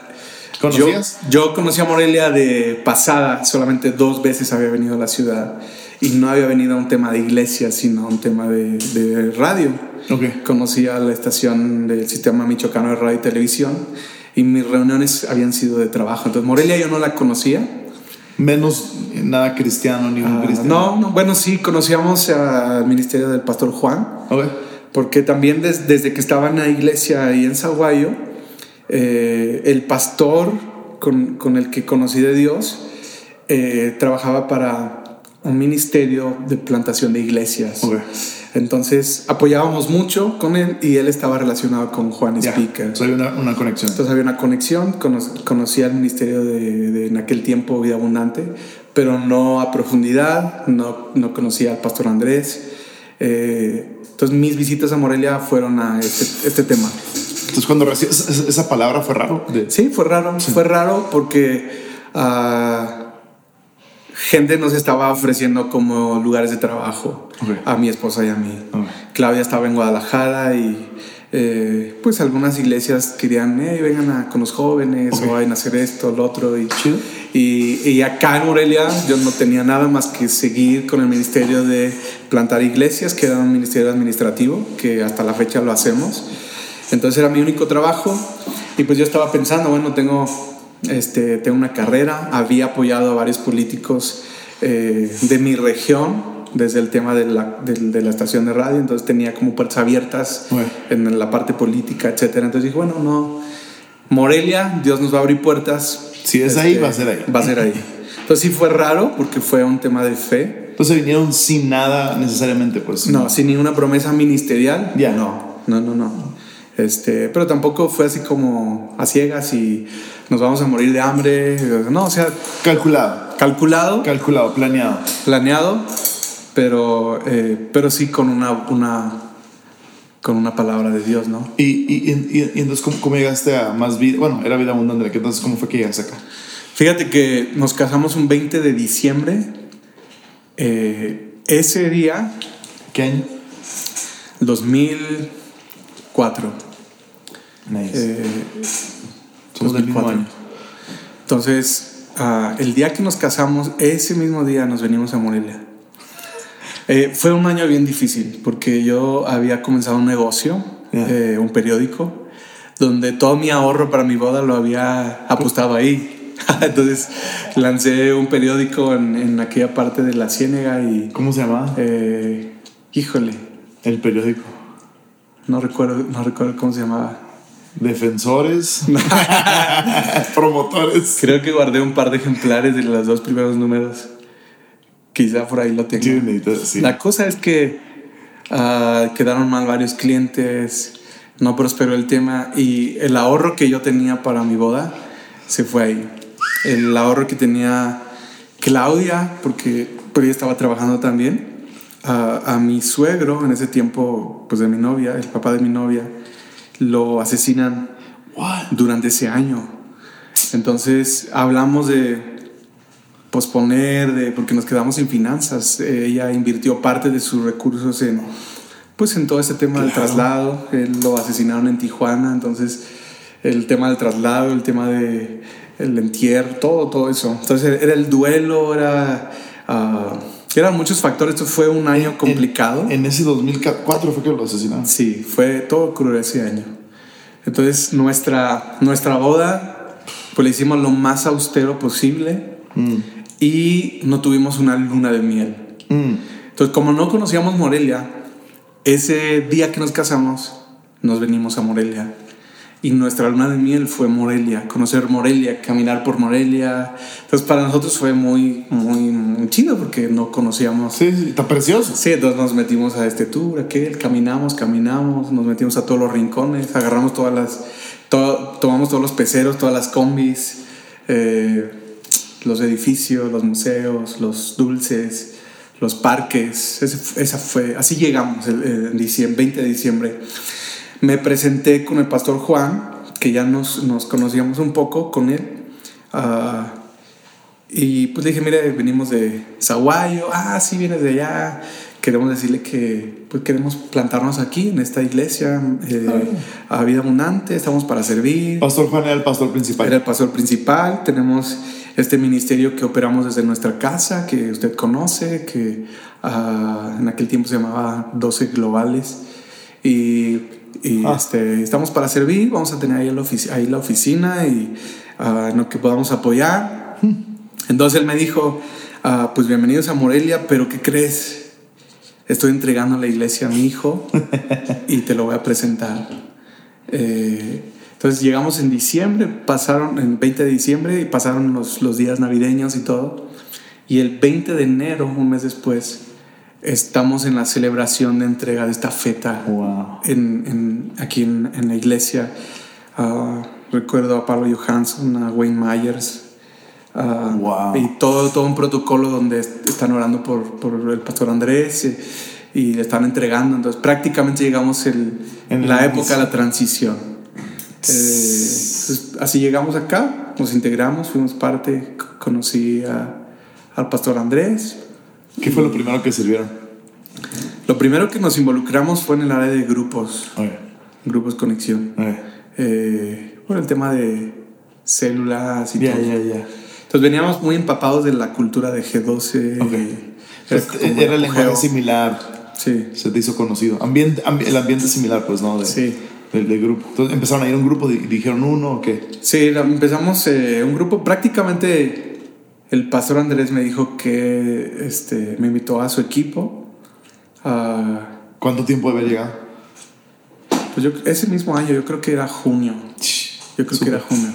¿Conocías? Yo, yo conocí a Morelia de pasada, solamente dos veces había venido a la ciudad y no había venido a un tema de iglesia, sino a un tema de, de radio. Okay. Conocí a la estación del sistema michoacano de radio y televisión y mis reuniones habían sido de trabajo. Entonces, Morelia yo no la conocía. Menos nada cristiano ni un ah, cristiano. No, no, bueno, sí, conocíamos al ministerio del pastor Juan. Okay porque también desde que estaba en la iglesia ahí en Zaguayo, eh, el pastor con, con, el que conocí de Dios eh, trabajaba para un ministerio de plantación de iglesias. Entonces apoyábamos mucho con él y él estaba relacionado con Juan Speaker. Entonces había una, una, conexión. Entonces había una conexión. conocía el ministerio de, de, en aquel tiempo Vida Abundante, pero no a profundidad. No, no conocía al pastor Andrés. Eh, entonces mis visitas a Morelia fueron a este, este tema. Entonces, cuando recibes esa palabra fue raro. Sí, fue raro. Fue raro porque uh, gente nos estaba ofreciendo como lugares de trabajo a mi esposa y a mí. Claudia estaba en Guadalajara y eh, pues algunas iglesias querían, vengan a, con los jóvenes o vayan a hacer esto, lo otro. Y, y, y, acá en Morelia yo no tenía nada más que seguir con el ministerio de plantar iglesias, que era un ministerio administrativo, que hasta la fecha lo hacemos. Entonces era mi único trabajo y pues yo estaba pensando, bueno, tengo, este, tengo una carrera, había apoyado a varios políticos eh, de mi región desde el tema de la, de, la, estación de radio, entonces tenía como puertas abiertas en la parte política, etcétera. Entonces dije, bueno, no, Morelia, Dios nos va a abrir puertas. Si es ahí, va a ser ahí. Va a ser ahí. [LAUGHS] Entonces sí fue raro porque fue un tema de fe. Entonces vinieron sin nada necesariamente, pues. No, sin ninguna promesa ministerial. Ya. No, no, no, no. Este, pero tampoco fue así como a ciegas y nos vamos a morir de hambre. No, o sea. Calculado. Calculado. Calculado, planeado. Planeado pero, eh, pero sí con una, una, con una palabra de Dios, ¿no? ¿Y, y, y, entonces ¿cómo, llegaste a más vida? Bueno, era vida abundante, entonces ¿cómo fue que llegaste acá? Fíjate que nos casamos un 20 de diciembre. Eh, ese día... ¿Qué año? 2004. Nice. Eh, Somos del mismo año. Entonces, ah, el día que nos casamos, ese mismo día nos venimos a Morelia. Eh, fue un año bien difícil porque yo había comenzado un negocio, eh, un periódico, donde todo mi ahorro para mi boda lo había apostado ahí. [LAUGHS] Entonces lancé un periódico en, aquella parte de la Ciénega y... ¿Cómo se llamaba? Eh, híjole. El periódico. No recuerdo, no recuerdo cómo se llamaba. Defensores. [LAUGHS] [LAUGHS] Promotores. Creo que guardé un par de ejemplares de los dos primeros números. Quizá por ahí lo tenga. La cosa es que ah, quedaron mal varios clientes, no prosperó el tema y el ahorro que yo tenía para mi boda se fue ahí. El ahorro que tenía Claudia, porque, porque ella estaba trabajando también, a, mi suegro en ese tiempo, pues de mi novia, el papá de mi novia, lo asesinan durante ese año. Entonces hablamos de posponer, de, porque nos quedamos sin finanzas. ella invirtió parte de sus recursos en, pues en todo ese tema del traslado. Él lo asesinaron en Tijuana, entonces el tema del traslado, el tema de el entierro, todo, todo eso. Entonces era el duelo, era... Uh, eran muchos factores, esto fue un año complicado. En, ese 2004 fue que lo asesinaron. Sí, fue todo cruel ese año. Entonces nuestra, nuestra boda, pues le hicimos lo más austero posible. Mm y no tuvimos una luna de miel. Mm. Entonces, como no conocíamos Morelia, ese día que nos casamos, nos venimos a Morelia. Y nuestra luna de miel fue Morelia, conocer Morelia, caminar por Morelia. Entonces, para nosotros fue muy, muy, muy chido porque no conocíamos. Sí, sí, está precioso. Sí, entonces nos metimos a este tour, aquel, caminamos, caminamos, nos metimos a todos los rincones, agarramos todas las. tomamos todos los peceros, todas las combis. Eh, los edificios, los museos, los dulces, los parques. esa fue, así llegamos el, diciembre, 20 de diciembre. Me presenté con el pastor Juan, que ya nos, nos conocíamos un poco con él. Ah, y pues le dije, mire, venimos de Zaguayo. Ah, sí, vienes de allá. Queremos decirle que pues, queremos plantarnos aquí, en esta iglesia, eh, a vida abundante. Estamos para servir. Pastor Juan era el pastor principal. Era el pastor principal. Tenemos este ministerio que operamos desde nuestra casa, que usted conoce, que uh, en aquel tiempo se llamaba 12 Globales. Y, y ah. este, estamos para servir, vamos a tener ahí la, ahí la oficina y uh, en lo que podamos apoyar. Entonces él me dijo, uh, pues bienvenidos a Morelia, pero ¿qué crees? Estoy entregando la iglesia a mi hijo [LAUGHS] y te lo voy a presentar. Eh, entonces llegamos en diciembre, pasaron, en 20 de diciembre, y pasaron los, los días navideños y todo. Y el 20 de enero, un mes después, estamos en la celebración de entrega de esta feta en, en, aquí en, en, la iglesia. Uh, recuerdo a Pablo Johansson, a Wayne Myers. Uh, wow. Y todo, todo un protocolo donde están orando por, por el pastor Andrés y, y, le están entregando. Entonces prácticamente llegamos el, en la época de la transición. Pues, así llegamos acá, nos integramos, fuimos parte, conocí al pastor Andrés. ¿Qué fue lo primero que sirvieron? Lo primero que nos involucramos fue en el área de grupos, grupos conexión. Eh, por el tema de células y todo. Ya, ya, Entonces veníamos muy empapados de la cultura de G12. Pues, era, el lenguaje similar. Sí. Se te hizo conocido. Ambiente, el ambiente similar, pues, ¿no? sí. De, grupo. Entonces empezaron a ir un grupo, dijeron uno o qué? Sí, empezamos eh, un grupo prácticamente. El pastor Andrés me dijo que este, me invitó a su equipo. ¿Cuánto tiempo había llegado? Pues yo, ese mismo año, yo creo que era junio. Yo creo que era junio.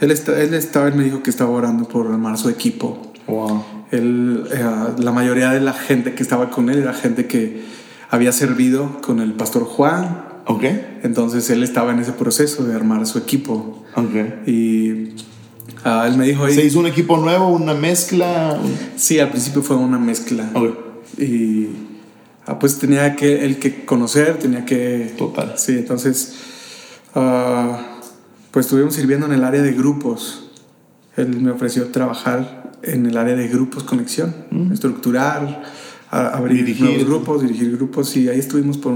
Él, está, él estaba, él me dijo que estaba orando por armar su equipo. Wow. Él, eh, la mayoría de la gente que estaba con él era gente que había servido con el pastor Juan. Ok. Entonces él estaba en ese proceso de armar su equipo. Ok. Y ah, él me dijo... ¿Se hizo un equipo nuevo, una mezcla? Sí, al principio fue una mezcla. Ok. Y ah, pues tenía que él que conocer, tenía que... Total. Sí, entonces... Uh, pues estuvimos sirviendo en el área de grupos. Él me ofreció trabajar en el área de grupos conexión, mm. estructurar, abrir dirigir. grupos, dirigir grupos y ahí estuvimos por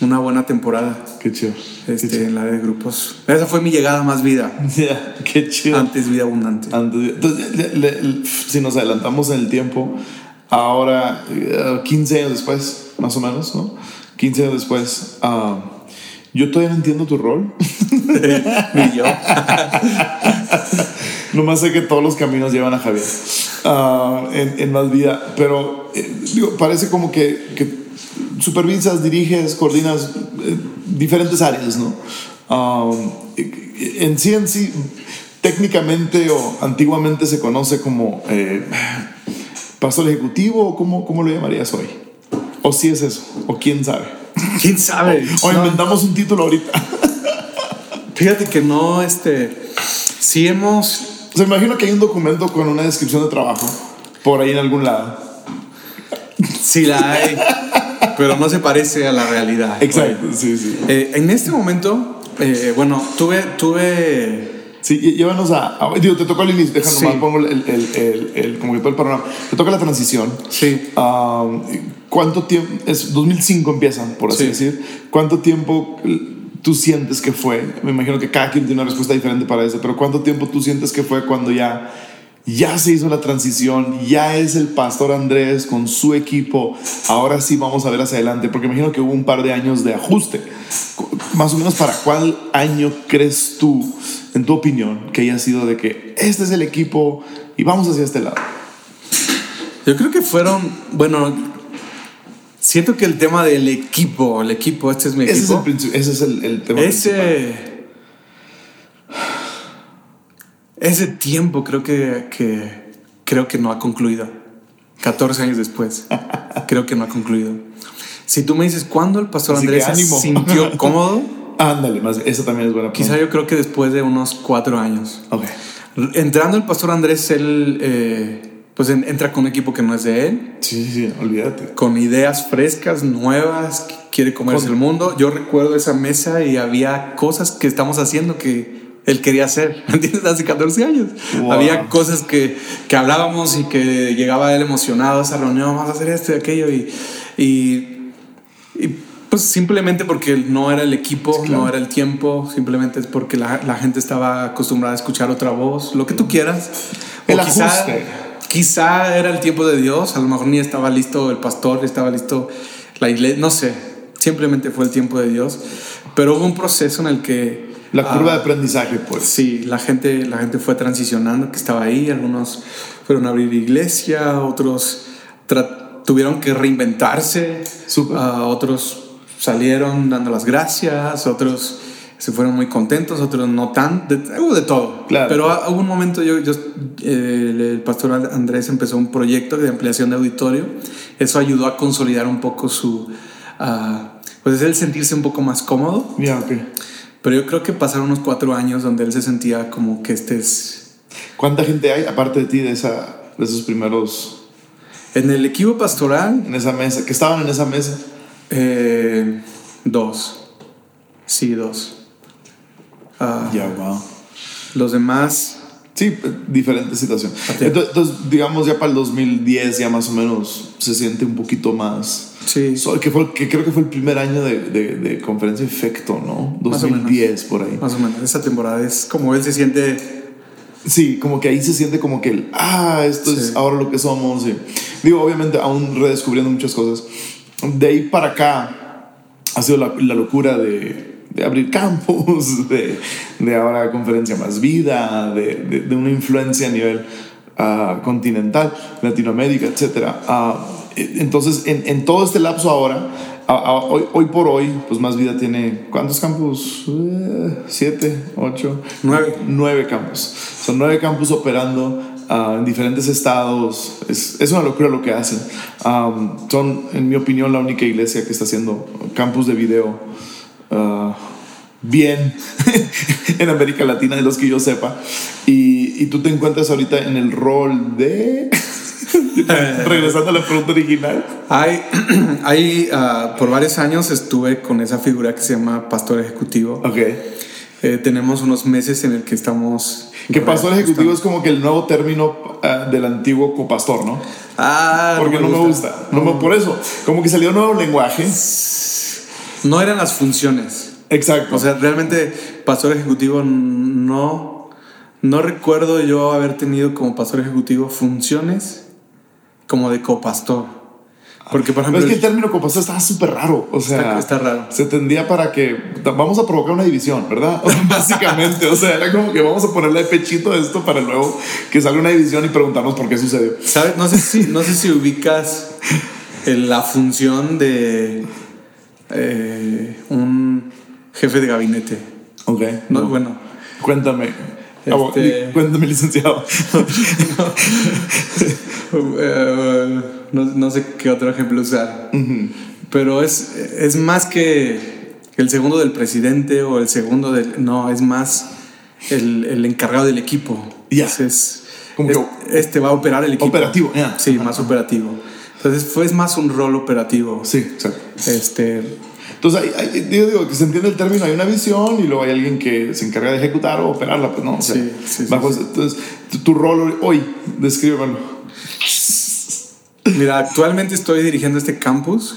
una buena temporada. Qué chido. Este, En área de grupos. Esa fue mi llegada más vida. [LAUGHS] qué chido. Antes vida abundante. Entonces, si nos adelantamos en el tiempo, ahora, 15 eh, años después, más o menos, ¿no? 15 años después, uh, yo todavía no entiendo tu rol. [LAUGHS] Ni yo. [LAUGHS] Nomás sé que todos los caminos llevan a Javier ah, en, más vida. Pero eh, digo, parece como que, que, supervisas, diriges, coordinas eh, diferentes áreas, ¿no? Ah, en sí, en sí, técnicamente o antiguamente se conoce como eh, pastor ejecutivo. ¿Cómo, ¿Cómo lo llamarías hoy? ¿O si es eso? ¿O quién sabe? ¿Quién sabe? [LAUGHS] O, inventamos un título ahorita. Fíjate que no, este. Sí hemos. O sea, imagino que hay un documento con una descripción de trabajo por ahí en algún lado. Sí la hay, pero no se parece a la realidad. Exacto, sí, sí. Eh, en este momento, eh, bueno, tuve, tuve Sí, llévanos a, Digo, te tocó el inicio, déjame nomás, pongo el, el, el, como que todo el panorama. Te toca la transición. Sí. ¿Cuánto tiempo? Es 2005 empiezan, por así decir. ¿Cuánto tiempo tú sientes que fue? Me imagino que cada quien tiene una respuesta diferente para eso, pero ¿cuánto tiempo tú sientes que fue cuando ya ya se hizo la transición, ya es el pastor Andrés con su equipo, ahora sí vamos a ver hacia adelante, porque imagino que hubo un par de años de ajuste. Más o menos para cuál año crees tú en tu opinión, que haya sido de que este es el equipo y vamos hacia este lado? Yo creo que fueron, bueno, siento que el tema del equipo, el equipo, este es mi equipo. Ese es el, ese es el, tema ese, Ese tiempo creo que, que, creo que no ha concluido. 14 años después, [LAUGHS] creo que no ha concluido. Si tú me dices, ¿cuándo el pastor Andrés se sintió [LAUGHS] cómodo? Ándale, más, eso también es buena Quizá yo creo que después de unos cuatro años. Ok. Entrando el pastor Andrés, él eh, pues entra con un equipo que no es de él. Sí, sí, olvídate. Con ideas frescas, nuevas, quiere comerse el mundo. Yo recuerdo esa mesa y había cosas que estamos haciendo que él quería hacer, ¿me entiendes? Hace 14 años. Había cosas que, que, hablábamos y que llegaba él emocionado a esa reunión, vamos a hacer esto y aquello y, y, y pues simplemente porque no era el equipo, no era el tiempo, simplemente es porque la, la, gente estaba acostumbrada a escuchar otra voz, lo que tú quieras. El quizá, quizá era el tiempo de Dios, a lo mejor ni estaba listo el pastor, ni estaba listo la iglesia, no sé, simplemente fue el tiempo de Dios, pero hubo un proceso en el que... La curva de ah, aprendizaje, pues. Sí, la gente, la gente fue transicionando, que estaba ahí, algunos fueron a abrir iglesia, otros tuvieron que reinventarse, uh, otros salieron dando las gracias, otros se fueron muy contentos, otros no tan, de, hubo de todo. Claro. Pero hubo un momento, yo, yo el pastor Andrés empezó un proyecto de ampliación de auditorio, eso ayudó a consolidar un poco su, uh, pues el sentirse un poco más cómodo. Ya, okay. Pero yo creo que pasaron unos cuatro años donde él se sentía como que este es... ¿Cuánta gente hay aparte de ti de, esa, de esos primeros... En el equipo pastoral... En esa mesa, que estaban en esa mesa. Eh, dos. Sí, dos. Ah, Ya, wow. Los demás, Sí, diferente situación. Entonces, entonces, digamos, ya para el 2010 ya más o menos se siente un poquito más... sí. So- que, fue, que creo que fue el primer año de, de, de conferencia efecto, ¿no? Más o menos. 2010 por ahí. Más o menos, esa temporada es como él se siente. Sí, como que ahí se siente como que el, ah, esto Sí. es ahora lo que somos. sí. Digo, obviamente aún redescubriendo muchas cosas. De ahí para acá ha sido la, la locura de, de abrir campus, [LAUGHS] de, de ahora conferencia más vida, de, de, de una influencia a nivel ah, continental, Latinoamérica, etc. entonces, en, en todo este lapso ahora, hoy, hoy por hoy, pues más vida tiene, ¿cuántos campus? Eh, ¿Siete? ¿Ocho? Nueve. nueve campus. Son nueve campus operando ah, en diferentes estados. Es, es una locura lo que hacen. Son, en mi opinión, la única iglesia que está haciendo campus de video ah, bien [LAUGHS] en América Latina, de los que yo sepa. Y, y tú te encuentras ahorita en el rol de... [LAUGHS] Regresando a la pregunta original. Hay, [CLEARS THROAT] hay ah, por varios años estuve con esa figura que se llama pastor ejecutivo. Ok. Eh, tenemos unos meses en el que estamos. Que pastor ejecutivo es como que el nuevo término ah, del antiguo copastor, ¿no? Ah, Porque no me gusta. No me- por eso, como que salió un nuevo lenguaje. No eran las funciones. Exacto. O sea, realmente pastor ejecutivo no, no recuerdo yo haber tenido como pastor ejecutivo funciones como de copastor. Porque, por Pero ejemplo, es que el término copastor estaba súper raro. O sea, Está- está raro. Se tendía para que vamos a provocar una división, ¿verdad? [LAUGHS] Básicamente. O sea, era como que vamos a ponerle de pechito a esto para luego que salga una división y preguntarnos por qué sucedió. ¿sabes? No sé si, no sé si ubicas en la función de eh, un jefe de gabinete. Ok. No, bueno, Cuéntame. Este- Cuéntame, licenciado. [LAUGHS] Eh, no, no sé qué otro ejemplo usar. Pero es, es más que el segundo del presidente o el segundo del... No, es más el, el encargado del equipo. Ya. Es- es- este va a operar el equipo. Operativo, ya. Sí, más operativo. Entonces fue es más un rol operativo. Sí, exacto. Este, Entonces, hay- hay- yo digo que se entiende el término, hay una visión y luego hay alguien que se encarga de ejecutar o operarla, pues no. O sea, Sí, sí, sí, bajo- Entonces, tu, tu rol hoy, descríbelo. mira, actualmente estoy dirigiendo este campus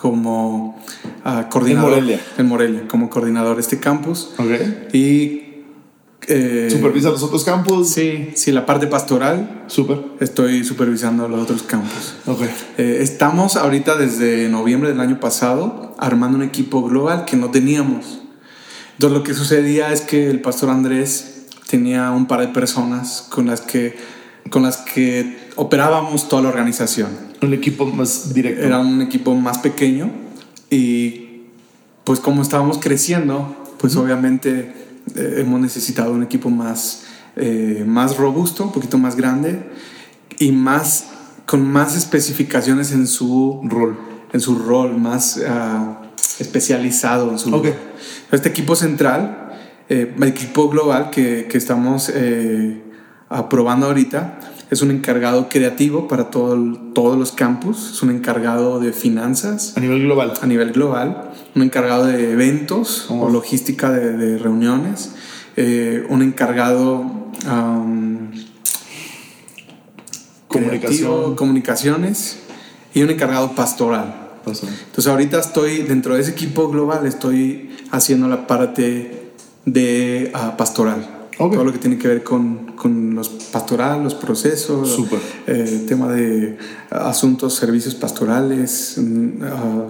como ah, coordinador. En Morelia. En Morelia, como coordinador de este campus. Ok. Y... eh, Supervisa los otros campus. Sí, sí, la parte pastoral Súper. estoy supervisando los otros campus. Ok. Eh, estamos ahorita desde noviembre del año pasado armando un equipo global que no teníamos. Entonces lo que sucedía es que el pastor Andrés tenía un par de personas con las que, con las que operábamos toda la organización. Un equipo más directo. Era un equipo más pequeño y pues como estábamos creciendo, pues obviamente eh, hemos necesitado un equipo más, eh, más robusto, un poquito más grande y más con más especificaciones en su rol. en su rol, más ah, especializado en su. Este equipo central, eh, el equipo global que, que estamos aprobando ahorita, es un encargado creativo para todo el- todos los campus, es un encargado de finanzas A nivel global. a nivel global, un encargado de eventos Oh. o logística de, de reuniones, eh, un encargado am, Comunicación. comunicaciones y un encargado pastoral. Pasó. Entonces ahorita estoy dentro de ese equipo global, estoy haciendo la parte de ah, pastoral. Todo lo que tiene que ver con, con los pastoral, los procesos, Súper. eh, tema de asuntos, servicios pastorales, mm, ah,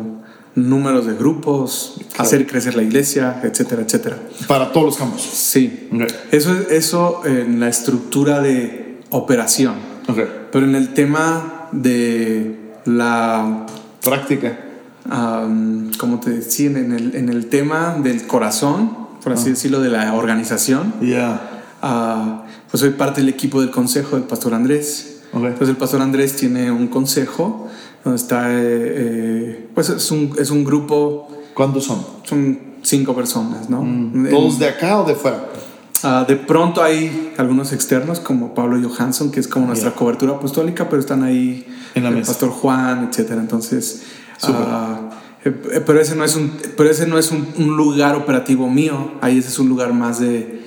números de grupos, hacer crecer la iglesia, etcétera, etcétera. Para todos los campos. Sí, eso, eso en la estructura de operación, pero en el tema de la Práctica. Am, como te decía, en el, en el tema del corazón, por así decirlo, de la organización, Ya. ah, pues soy parte del equipo del consejo del pastor Andrés. Ok. Entonces el pastor Andrés tiene un consejo donde está, eh, eh, pues es un, es un grupo, ¿Cuántos son? son cinco personas, ¿no? En- ¿Todos de acá o de fuera? Ah, de pronto hay algunos externos como Pablo Johansson, que es como nuestra Ya. cobertura apostólica, pero están ahí En la el mesa. pastor Juan, etcétera. Entonces, Súper. Ah, Eh, pero ese no es un, pero ese no es un, lugar operativo mío. Ahí ese es un lugar más de,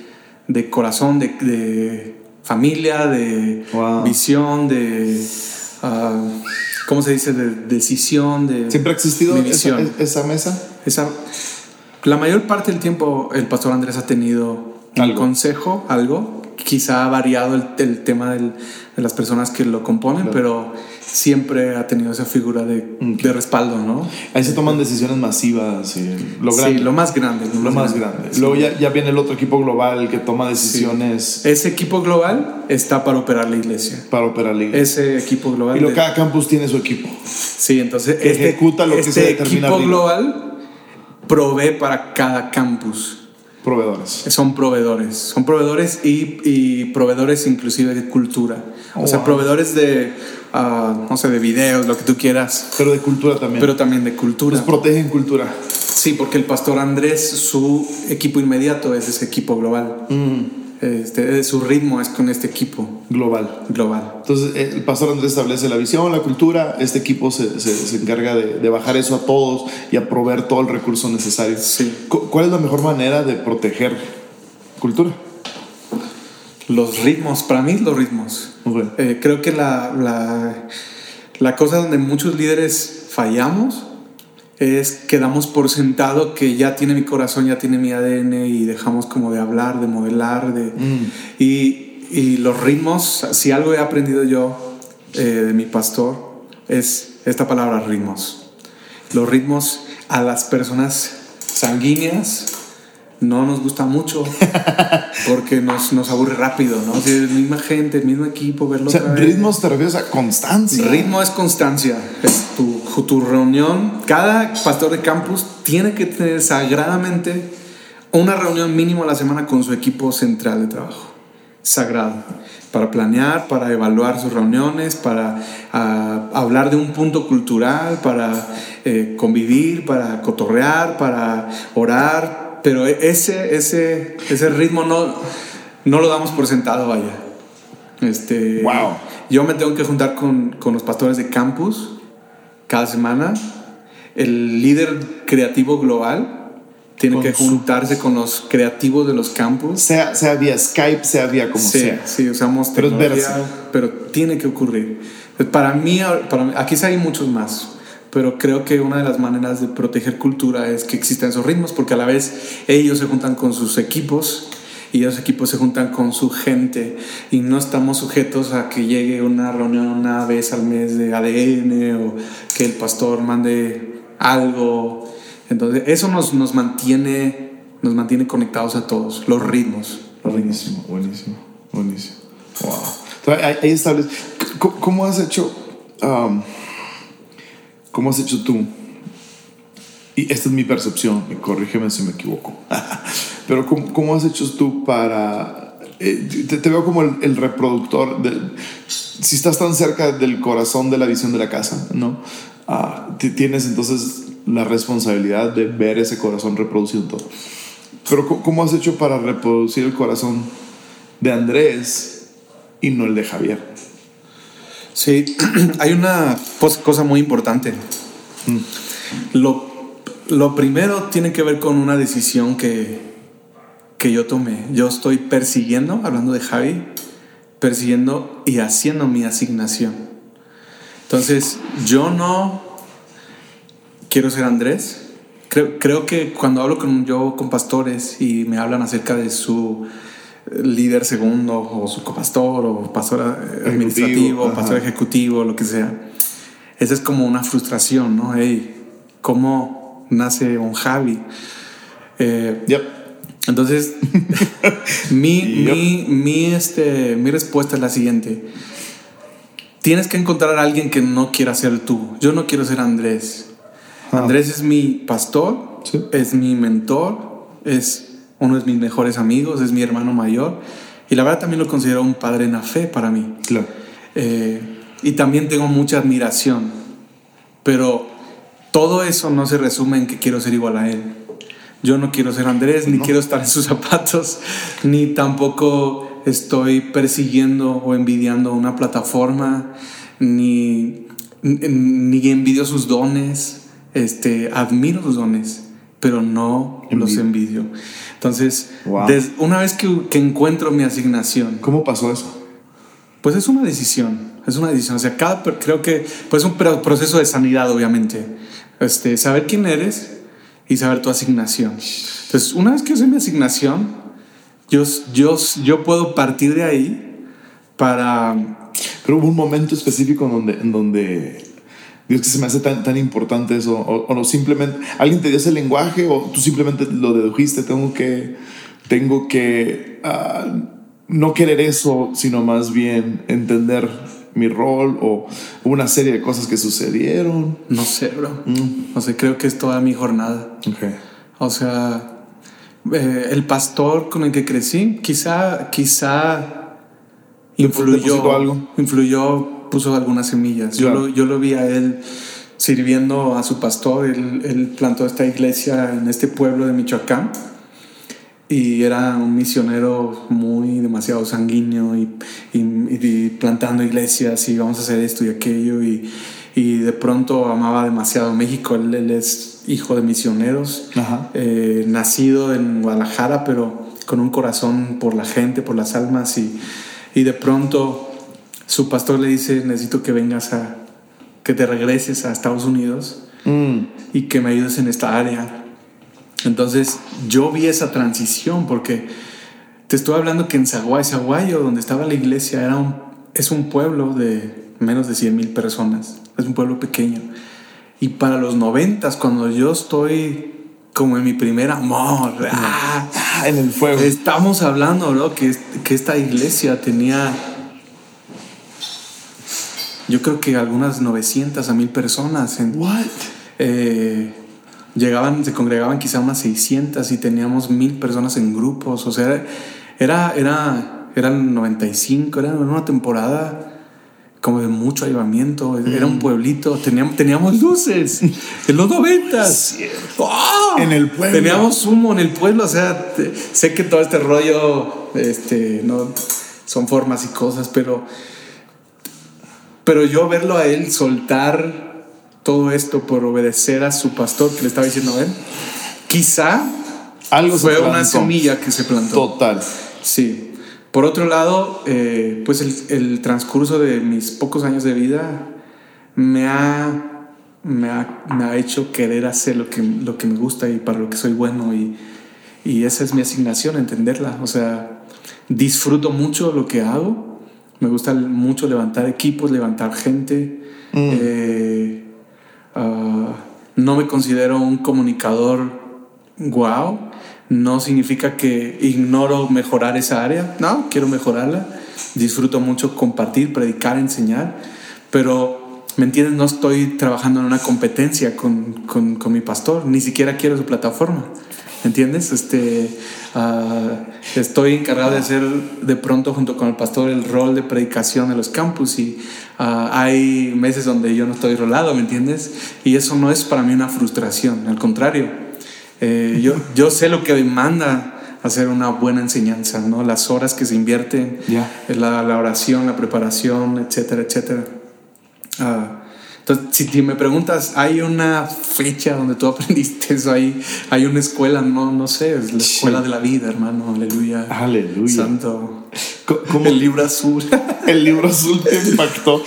de corazón, de, de, familia, de visión, de... Uh, ¿Cómo se dice? De decisión, de... ¿Siempre ha existido esa, esa, mesa? Esa, la mayor parte del tiempo el pastor Andrés ha tenido un consejo, algo. Quizá ha variado el, tema de las personas que lo componen, pero siempre ha tenido esa figura de, de, respaldo, ¿no? Ahí se toman decisiones masivas. Y lo, grande. Sí, lo más grande. Lo, más grande. Luego ya, ya, viene el otro equipo global que toma decisiones. Ese equipo global está para operar la iglesia. Para operar la iglesia. Ese equipo global. Y lo, cada campus tiene su equipo. Sí, entonces este, ejecuta lo que este se determina. equipo global provee para cada campus. Proveedores. Son proveedores. Son proveedores y, y proveedores inclusive de cultura. o sea, proveedores de, uh, no sé, de videos, lo que tú quieras. Pero de cultura también. Pero también de cultura. Nos protegen cultura. Sí, porque el pastor Andrés, su equipo inmediato es ese equipo global. Mm. Este, su ritmo es con este equipo. Global. Global. Entonces, eh, el pastor Andrés establece la visión, la cultura, este equipo se, se, encarga de, de, bajar eso a todos y a proveer todo el recurso necesario. Sí. ¿Cuál es la mejor manera de proteger cultura? Los ritmos, para mí los ritmos. Eh, creo que la, la, la cosa donde muchos líderes fallamos es que damos por sentado que ya tiene mi corazón, ya tiene mi ADN y dejamos como de hablar, de modelar, de... Mm. Y, y, los ritmos, si algo he aprendido yo eh, de mi pastor, es esta palabra ritmos. Los ritmos a las personas sanguíneas no nos gusta mucho [LAUGHS] porque nos, nos aburre rápido, ¿no? Si es la misma gente, el mismo equipo, verlo. O sea, ritmos te refieres a constancia. Ritmo es constancia. Es tu, tu reunión. Cada pastor de campus tiene que tener sagradamente una reunión mínimo a la semana con su equipo central de trabajo. Sagrado. Para planear, para evaluar sus reuniones, para uh, hablar de un punto cultural, para eh, convivir, para cotorrear, para orar, pero ese, ese, ese ritmo no, no lo damos por sentado, vaya. Este, wow. Yo me tengo que juntar con, con los pastores de campus cada semana. El líder creativo global tiene que juntarse con los creativos de los campus. Sea, sea vía Skype, sea vía como sea. Sí, usamos pero tecnología, pero tiene que ocurrir. Para mí, para mí, aquí sí hay muchos más pero creo que una de las maneras de proteger cultura es que existan esos ritmos, porque a la vez ellos se juntan con sus equipos y esos equipos se juntan con su gente y no estamos sujetos a que llegue una reunión una vez al mes de ADN o que el pastor mande algo. Entonces, eso nos, nos mantiene nos mantiene conectados a todos, los ritmos. buenísimo, buenísimo, buenísimo. Wow. ahí, establece. ¿Cómo, has hecho? Um, ¿Cómo has hecho tú? Y esta es mi percepción, corrígeme si me equivoco. [LAUGHS] Pero ¿cómo, has hecho tú para... Eh, te, veo como el, reproductor, si estás tan cerca del corazón de la visión de la casa, ¿no? Ah, tienes entonces la responsabilidad de ver ese corazón reproducido todo. Pero ¿cómo has hecho para reproducir el corazón de Andrés y no el de Javier? Sí, [CLEARS THROAT] hay una cosa muy importante. Lo, lo, primero tiene que ver con una decisión que, que yo tomé. Yo estoy persiguiendo, hablando de Javi, persiguiendo y haciendo mi asignación. Entonces, yo no quiero ser Andrés. Creo, creo que cuando hablo con yo con pastores y me hablan acerca de su líder segundo o su copastor o pastor administrativo, pastor ejecutivo, lo que sea. Esa es como una frustración, ¿no? Hey, ¿cómo nace un Javi? Eh, Entonces, [LAUGHS] mi, mi, mi, este, mi respuesta es la siguiente. Tienes que encontrar a alguien que no quiera ser tú. Yo no quiero ser Andrés. Ah. Andrés es mi pastor, es mi mentor, es uno de mis mejores amigos, es mi hermano mayor. Y la verdad también lo considero un padre en la fe para mí. Claro. Eh, y también tengo mucha admiración. Pero todo eso no se resume en que quiero ser igual a él. Yo no quiero ser Andrés, ni quiero estar en sus zapatos, [LAUGHS] ni tampoco estoy persiguiendo o envidiando una plataforma, ni, ni envidio sus dones, este, admiro sus dones, pero no los envidio. Entonces, una vez que, que, encuentro mi asignación. ¿Cómo pasó eso? Pues es una decisión, es una decisión. O sea, cada, creo que pues es un proceso de sanidad, obviamente. Este, saber quién eres y saber tu asignación. Entonces, una vez que sé mi asignación, yo, yo, yo puedo partir de ahí para... Pero hubo un momento específico en donde, en donde Dios, que se me hace tan, tan importante eso. O, no simplemente, alguien te dio ese lenguaje o tú simplemente lo dedujiste. Tengo que, tengo que ah, no querer eso, sino más bien entender mi rol o una serie de cosas que sucedieron. No sé, bro. Mm. O sea, creo que es toda mi jornada. Okay. O sea, eh, el pastor con el que crecí, quizá, quizá influyó algo. Influyó puso algunas semillas. Yo, lo, yo lo vi a él sirviendo a su pastor. Él, plantó esta iglesia en este pueblo de Michoacán y era un misionero muy demasiado sanguíneo y, plantando iglesias y vamos a hacer esto y aquello y, y de pronto amaba demasiado México. Él, es hijo de misioneros, eh, nacido en Guadalajara, pero con un corazón por la gente, por las almas y, y de pronto su pastor le dice, necesito que vengas a, que te regreses a Estados Unidos mm. y que me ayudes en esta área. Entonces yo vi esa transición porque te estoy hablando que en Zaguay, Zaguayo, donde estaba la iglesia, era un, es un pueblo de menos de 100 mil personas, es un pueblo pequeño. Y para los noventas, cuando yo estoy como en mi primer amor, ah, en el fuego. Estamos hablando, ¿no? Que, que esta iglesia tenía yo creo que algunas 900 a 1000 personas. En, What? Eh, llegaban, se congregaban quizá unas 600 y teníamos 1000 personas en grupos. O sea, era, era, eran 95, era una temporada como de mucho avivamiento. Era un mm. pueblito, teníamos, teníamos luces en los noventas. ¡Oh! En el pueblo. Teníamos humo en el pueblo. O sea, sé que todo este rollo este, no, son formas y cosas, pero pero yo verlo a él soltar todo esto por obedecer a su pastor que le estaba diciendo a él, quizá algo fue una semilla que se plantó. Total. Sí. Por otro lado, eh, pues el, transcurso de mis pocos años de vida me ha, me ha, hecho querer hacer lo que, lo que me gusta y para lo que soy bueno y, y esa es mi asignación, entenderla. O sea, disfruto mucho lo que hago me gusta mucho levantar equipos, levantar gente. Mm. Eh, ah, no me considero un comunicador wow. No significa que ignoro mejorar esa área. No, quiero mejorarla. Disfruto mucho compartir, predicar, enseñar. Pero, ¿me entiendes? No estoy trabajando en una competencia con, con, con mi pastor. Ni siquiera quiero su plataforma. ¿Entiendes? Este, uh, estoy encargado de hacer de pronto junto con el pastor el rol de predicación de los campus y uh, hay meses donde yo no estoy rolado, ¿me entiendes? Y eso no es para mí una frustración, al contrario. Eh, yo, yo sé lo que demanda hacer una buena enseñanza, ¿no? Las horas que se invierten, la, la, oración, la preparación, etcétera, etcétera. Uh, entonces, si me preguntas, ¿hay una fecha donde tú [LAUGHS] aprendiste eso? ¿Hay, hay una escuela? No, no sé, es la escuela de la vida, hermano. Aleluya. Aleluya. Santo. ¿Cómo, el libro azul. [LAUGHS] el libro azul te impactó.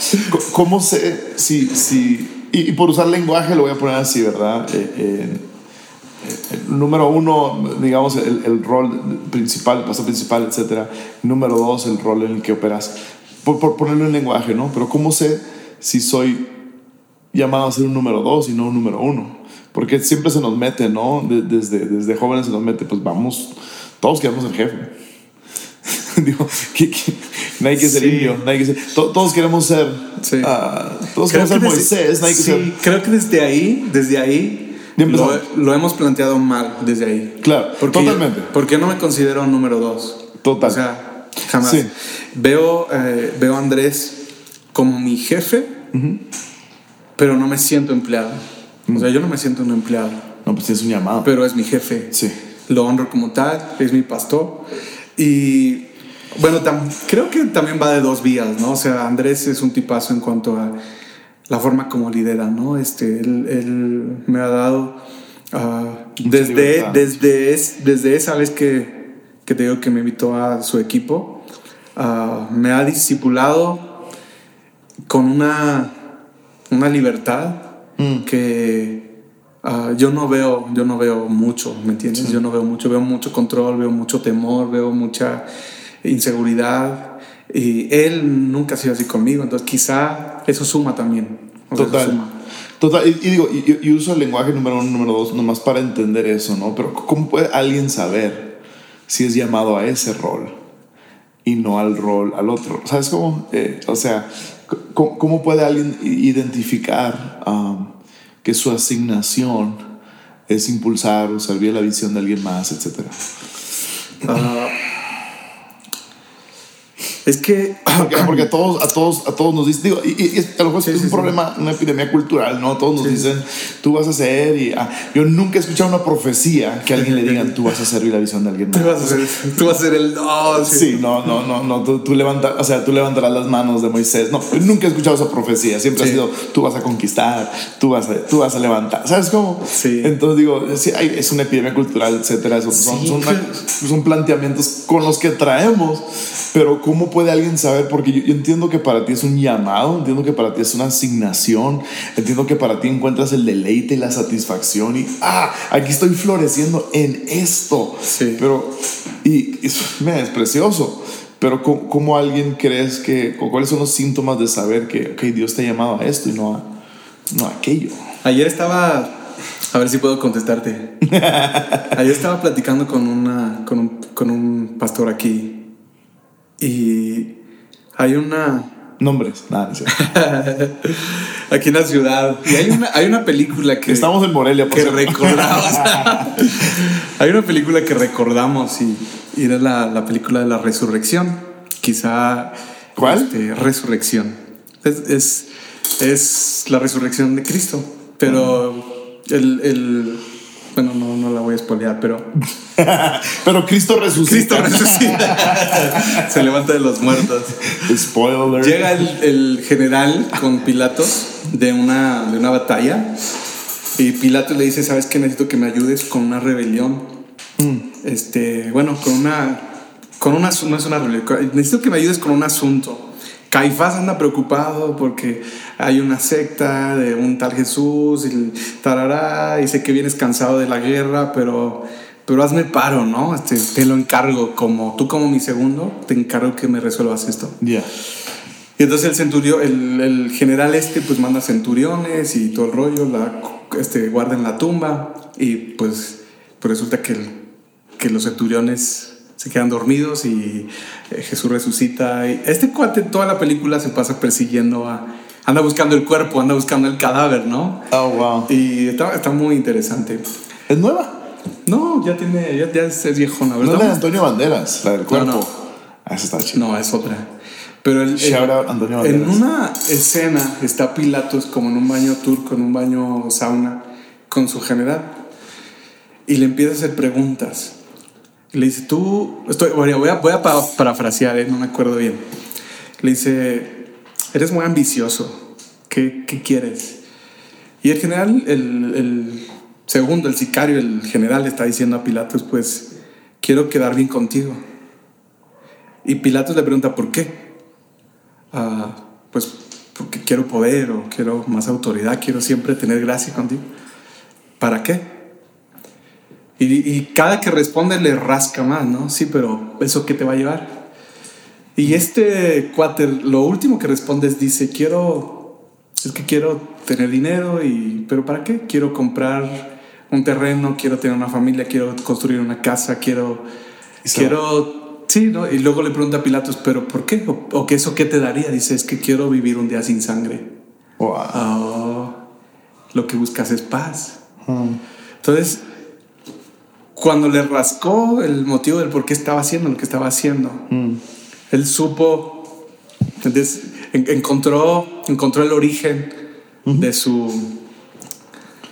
¿Cómo sé si... si y, por usar lenguaje lo voy a poner así, ¿verdad? Eh, eh, eh, número uno, digamos, el, el, rol principal, el paso principal, etcétera. Número dos, el rol en el que operas. Por, por ponerlo en lenguaje, ¿no? Pero ¿cómo sé si soy llamado a ser un número dos y no un número uno. Porque siempre se nos mete, ¿no? desde, desde jóvenes se nos mete, pues vamos, todos queremos ser jefe. [LAUGHS] Digo, que, nadie quiere ser indio, nadie quiere ser, todos queremos ser, sí. uh, todos queremos ser Moisés, nadie sí, ser. Creo que desde ahí, desde ahí, lo, lo, hemos planteado mal, desde ahí. Claro, porque, totalmente. Porque no me considero un número dos. Total. O sea, jamás. Veo, eh, veo a Andrés como mi jefe. Uh pero no me siento empleado. O sea, yo no me siento un empleado. No, pues es un llamado. Pero es mi jefe. Sí. Lo honro como tal, es mi pastor. Y bueno, creo que también va de dos vías, ¿no? O sea, Andrés es un tipazo en cuanto a la forma como lidera, ¿no? Este, él, me ha dado ah, desde, desde, es, desde esa vez que, que, te digo que me invitó a su equipo, ah, me ha discipulado con una, una libertad mm. que ah, yo no veo, yo no veo mucho, ¿me entiendes? Yo no veo mucho, veo mucho control, veo mucho temor, veo mucha inseguridad. Y él nunca ha sido así conmigo, entonces quizá eso suma también. Total. Total, y, digo, y, uso el lenguaje número uno, número dos, nomás para entender eso, ¿no? Pero ¿cómo puede alguien saber si es llamado a ese rol y no al rol, al otro? ¿Sabes cómo? Eh, o sea, ¿cómo, puede alguien identificar um, que su asignación es impulsar o servir la visión de alguien más, etcétera? Uh, es que. Porque, a, todos, a, todos, a todos nos dicen. Digo, y, a lo mejor es un problema, una epidemia cultural, ¿no? Todos nos dicen, tú vas a ser. Y, ah, yo nunca he escuchado una profecía que a alguien le digan, tú vas a servir la visión de alguien más. Tú vas a ser, tú vas a ser el. No, sí, no, no, no. no tú, tú o sea, tú levantarás las manos de Moisés. No, nunca he escuchado esa profecía. Siempre ha sido, tú vas a conquistar, tú vas a, tú vas a levantar. ¿Sabes cómo? Sí. Entonces digo, sí, es una epidemia cultural, etcétera. Son, son, son planteamientos con los que traemos, pero ¿cómo puede alguien saber? Porque yo, entiendo que para ti es un llamado, entiendo que para ti es una asignación, entiendo que para ti encuentras el deleite y la satisfacción y, ah, aquí estoy floreciendo en esto. Sí. Pero, y, es, es precioso. Pero ¿cómo, alguien crees que, cuáles son los síntomas de saber que, ok, Dios te ha llamado a esto y no a, no a aquello? Ayer estaba, a ver si puedo contestarte. [LAUGHS] Ayer estaba platicando con, una, con, un, con un pastor aquí y hay una... Nombres, nada, [LAUGHS] Aquí en la ciudad. Y hay una, hay una película que... Estamos en Morelia, por Que recordamos. [LAUGHS] hay una película que recordamos y, era la, la, película de la resurrección. Quizá... ¿Cuál? Este, resurrección. Es, es, es, la resurrección de Cristo. Pero el, el bueno, no, no la voy a spoilear, pero. [LAUGHS] pero Cristo resucita. Cristo resucita. [LAUGHS] Se levanta de los muertos. Spoiler. Llega el, general con Pilatos de una, de una batalla. Y Pilatos le dice: ¿Sabes qué? Necesito que me ayudes con una rebelión. Mm. Este, bueno, con una. Con una. No es una rebelión. Necesito que me ayudes con un asunto. Caifás anda preocupado porque hay una secta de un tal Jesús y tarará, y sé que vienes cansado de la guerra, pero, pero hazme paro, ¿no? Este, te lo encargo, como tú como mi segundo, te encargo que me resuelvas esto. Ya. Y entonces el centurión, el, el, general este, pues manda centuriones y todo el rollo, la, este, guarda en la tumba, y pues, pues resulta que, que los centuriones se quedan dormidos y eh, Jesús resucita. Y este cuate toda la película se pasa persiguiendo a... Anda buscando el cuerpo, anda buscando el cadáver, ¿no? Oh, wow. Y está, está muy interesante. ¿Es nueva? No, ya tiene, ya, ya es viejona, ¿verdad? No es la de Antonio Banderas, la del cuerpo. No, ah, esa está chida. No, es otra. Pero el, Antonio en una escena está Pilatos como en un baño turco, en un baño sauna, con su general. Y le empieza a hacer preguntas le dice, tú, estoy, voy a, voy a parafrasear, ¿eh? no me acuerdo bien. Le dice, eres muy ambicioso, ¿qué, qué quieres? Y el general, el, el, segundo, el sicario, el general le está diciendo a Pilatos, pues, quiero quedar bien contigo. Y Pilatos le pregunta, ¿por qué? Ah, pues porque quiero poder o quiero más autoridad, quiero siempre tener gracia contigo. ¿Para qué? Y, cada que responde le rasca más, ¿no? Sí, pero ¿eso qué te va a llevar? Y este cuate, lo último que responde es, dice, quiero, es que quiero tener dinero, y, pero ¿para qué? Quiero comprar un terreno, quiero tener una familia, quiero construir una casa, quiero, quiero, sí, ¿no? Y luego le pregunta a Pilatos, pero ¿por qué? ¿O, qué eso qué te daría? Dice, es que quiero vivir un día sin sangre. Wow. Oh, lo que buscas es paz. Hmm. Entonces, cuando le rascó el motivo del por qué estaba haciendo lo que estaba haciendo, mm. él supo, encontró, encontró el origen de su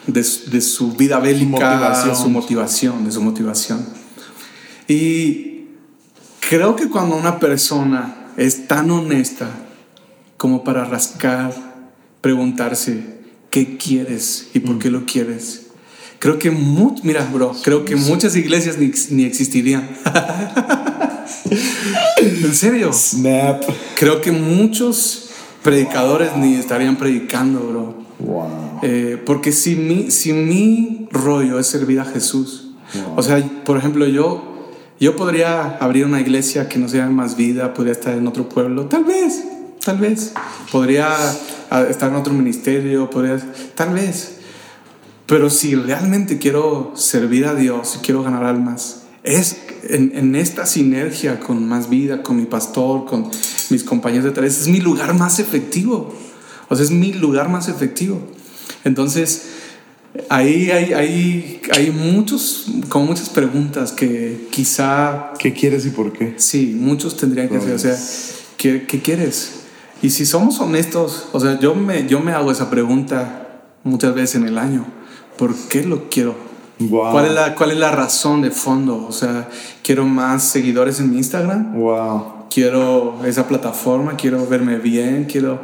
de, su vida bélica, su motivación, de su motivación. Y creo que cuando una persona es tan honesta como para rascar preguntarse qué quieres y por qué lo quieres. Creo que, mira, bro, creo que muchas iglesias ni, ni existirían. [LAUGHS] en serio. Snap. Creo que muchos predicadores ni estarían predicando, bro. Wow. Eh, porque si mi, si mi rollo es servir a Jesús, o sea, por ejemplo, yo, yo podría abrir una iglesia que no sea más vida, podría estar en otro pueblo, tal vez, tal vez. Podría ah, estar en otro ministerio, podría, tal vez. Pero si realmente quiero servir a Dios, quiero ganar almas, es en, esta sinergia con más vida, con mi pastor, con mis compañeros de tareas, es mi lugar más efectivo. O sea, es mi lugar más efectivo. Entonces, ahí hay, hay, hay muchos, como muchas preguntas que quizá... ¿Qué quieres y por qué? Sí, muchos tendrían que hacer. O sea, ¿qué, ¿qué, quieres? Y si somos honestos, o sea, yo me, yo me hago esa pregunta muchas veces en el año. ¿Por qué lo quiero? ¿Cuál, es la, ¿Cuál es la razón de fondo? O sea, quiero más seguidores en mi Instagram. Wow. Quiero esa plataforma, quiero verme bien, quiero...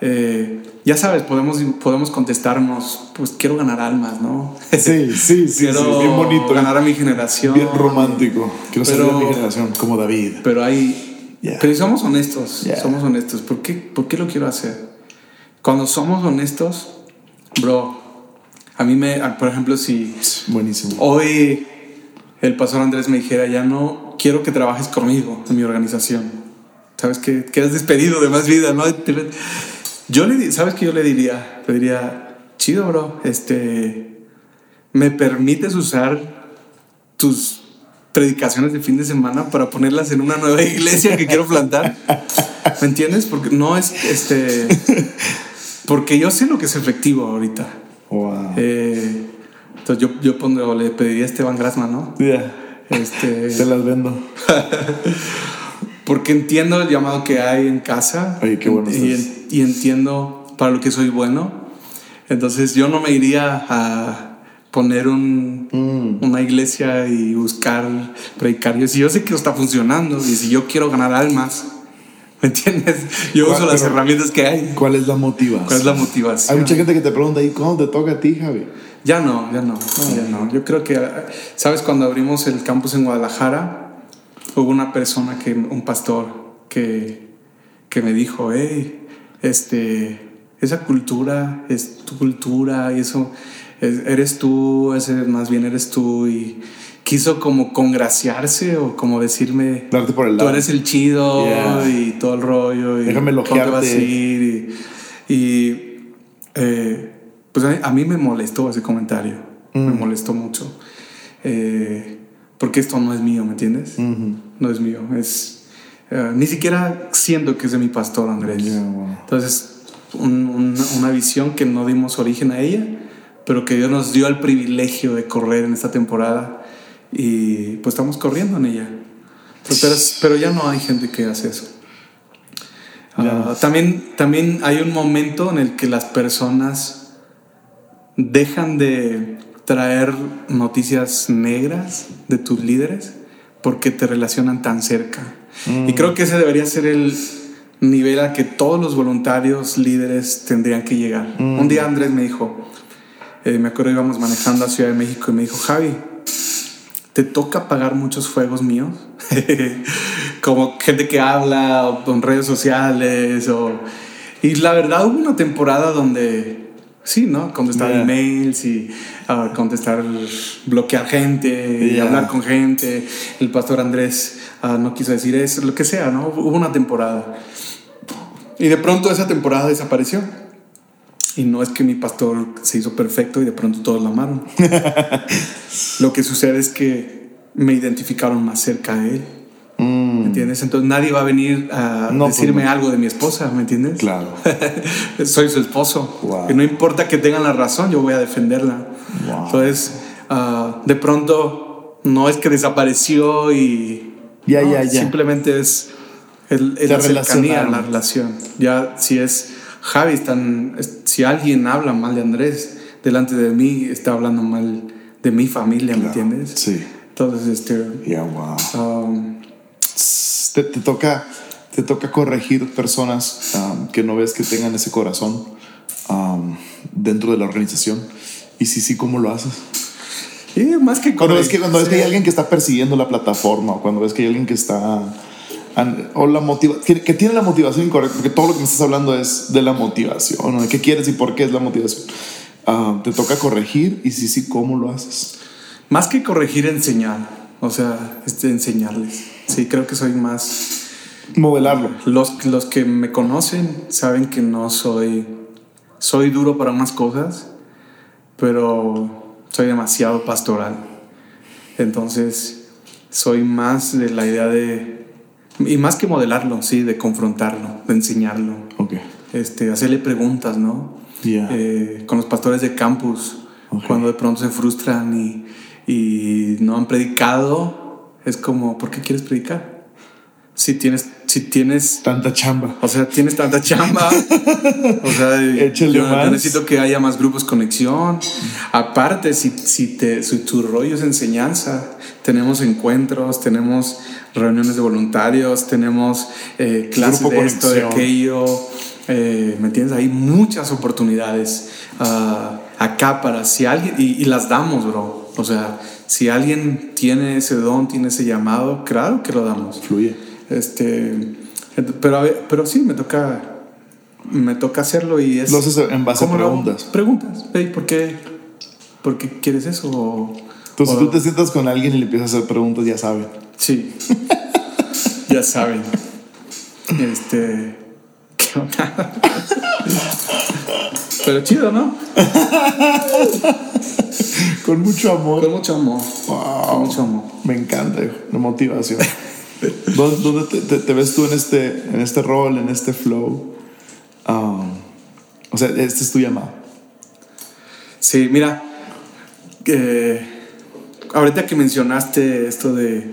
Eh, ya sabes, podemos, podemos contestarnos, pues quiero ganar almas, ¿no? [LAUGHS] Sí, sí, sí, quiero bien bonito. Ganar a mi generación. Bien romántico. Quiero ser de mi generación, como David. Pero hay... Pero somos honestos, somos honestos. ¿Por qué, ¿Por qué lo quiero hacer? Cuando somos honestos, bro, a mí me, por ejemplo, si Buenísimo. hoy el pastor Andrés me dijera, ya no quiero que trabajes conmigo en mi organización, sabes que quedas despedido de más vida, ¿no? Yo le, sabes que yo le diría, le diría, chido, bro, este, me permites usar tus predicaciones de fin de semana para ponerlas en una nueva [LAUGHS] iglesia que quiero plantar. ¿Me entiendes? Porque no es, este, [LAUGHS] porque yo sé lo que es efectivo ahorita. Eh, entonces yo, yo pondré, le pediría a Esteban Grasman, ¿no? Este, [LAUGHS] Te las vendo. [LAUGHS] porque entiendo el llamado que hay en casa. y, y, entiendo para lo que soy bueno. Entonces yo no me iría a poner un, mm. una iglesia y buscar predicarios. Si yo sé que está funcionando y si yo quiero ganar almas, ¿Me entiendes? Yo uso las herramientas que hay. ¿Cuál es la motivación? ¿Cuál es la motivación? Hay mucha gente que te pregunta, ¿y cómo te toca a ti, Javi? Ya no, ya no, ya no. Yo creo que, ¿sabes? Cuando abrimos el campus en Guadalajara, hubo una persona, que, un pastor, que, que me dijo, hey, este, esa cultura es tu cultura y eso, eres tú, ese más bien eres tú y quiso como congraciarse o como decirme, Darte por el tú eres el chido y todo el rollo. Y Déjame ¿Dónde vas a ir? Y, eh, pues a mí, me molestó ese comentario, me mm. molestó mucho. Eh, porque esto no es mío, ¿me entiendes? No es mío, es... Eh, ni siquiera siento que es de mi pastor Andrés. Entonces, una visión que no dimos origen a ella, pero que Dios nos dio el privilegio de correr en esta temporada y pues estamos corriendo en ella. Pero, pero ya no hay gente que hace eso. Ah, también, también hay un momento en el que las personas dejan de traer noticias negras de tus líderes porque te relacionan tan cerca. Y creo que ese debería ser el nivel a que todos los voluntarios líderes tendrían que llegar. Un día Andrés me dijo, eh, me acuerdo íbamos manejando a Ciudad de México y me dijo, Javi, te toca pagar muchos fuegos míos, [LAUGHS] como gente que habla en redes sociales o... Y la verdad hubo una temporada donde, sí, ¿no? Contestar emails y uh, contestar, bloquear gente y hablar con gente. El pastor Andrés uh, no quiso decir eso, lo que sea, ¿no? Hubo una temporada. Y de pronto esa temporada desapareció. Y no es que mi pastor se hizo perfecto y de pronto todos lo amaron. [LAUGHS] lo que sucede es que me identificaron más cerca de él. Mm. ¿Me entiendes? Entonces nadie va a venir a pues decirme algo de mi esposa, ¿me entiendes? Claro. [LAUGHS] Soy su esposo. Y no importa que tengan la razón, yo voy a defenderla. Entonces, ah, de pronto, no es que desapareció y. Ya, ya, ya. Simplemente es, el, la cercanía, la relación. Ya si es Javi, están, si alguien habla mal de Andrés delante de mí, está hablando mal de mi familia, ¿me entiendes? Sí. Entonces, este... Yeah, wow. Um, te, toca, te toca corregir personas um, que no ves que tengan ese corazón dentro de la organización? Y si sí, ¿cómo lo haces? Y más que cuando ves que cuando ves que hay alguien que está persiguiendo la plataforma o cuando ves que hay alguien que está o la motiva que, tiene la motivación incorrecta porque todo lo que me estás hablando es de la motivación de qué quieres y por qué es la motivación. Ah, te toca corregir y si sí cómo lo haces más que corregir enseñar. O sea este, enseñarles. Sí creo que soy más modelarlo. Los los que me conocen saben que no soy soy duro para unas cosas pero soy demasiado pastoral. Entonces, soy más de la idea de, y más que modelarlo, sí, de confrontarlo, de enseñarlo. Okay. Este, hacerle preguntas, ¿no? Eh, con los pastores de campus, cuando de pronto se frustran y, y no han predicado, es como, ¿por qué quieres predicar? si tienes, si tienes tanta chamba. O sea, tienes tanta chamba. o sea, [LAUGHS] yo, necesito que haya más grupos conexión. Aparte, si, si, te, si tu rollo es enseñanza, tenemos encuentros, tenemos reuniones de voluntarios, tenemos eh, clases de esto, de aquello. Eh, ¿Me entiendes? Hay muchas oportunidades uh, acá para si alguien, y, y las damos, bro. O sea, si alguien tiene ese don, tiene ese llamado, claro que lo damos. Fluye. Este, pero, pero sí, me toca, me toca hacerlo y es... Lo haces en base a preguntas. Preguntas. ¿por, qué, ¿Por qué quieres eso? Entonces tú te sientas con alguien y le empiezas a hacer preguntas, ya saben. Sí. [LAUGHS] ya saben. Este... Pero chido, ¿no? Con mucho amor. Con mucho amor. Con mucho amor. Me encanta, la motivación. [LAUGHS] ¿Dónde, te, ves tú en este, en este rol, en este flow? Um, o sea, este es tu llamado. Sí, mira, ahorita que mencionaste esto de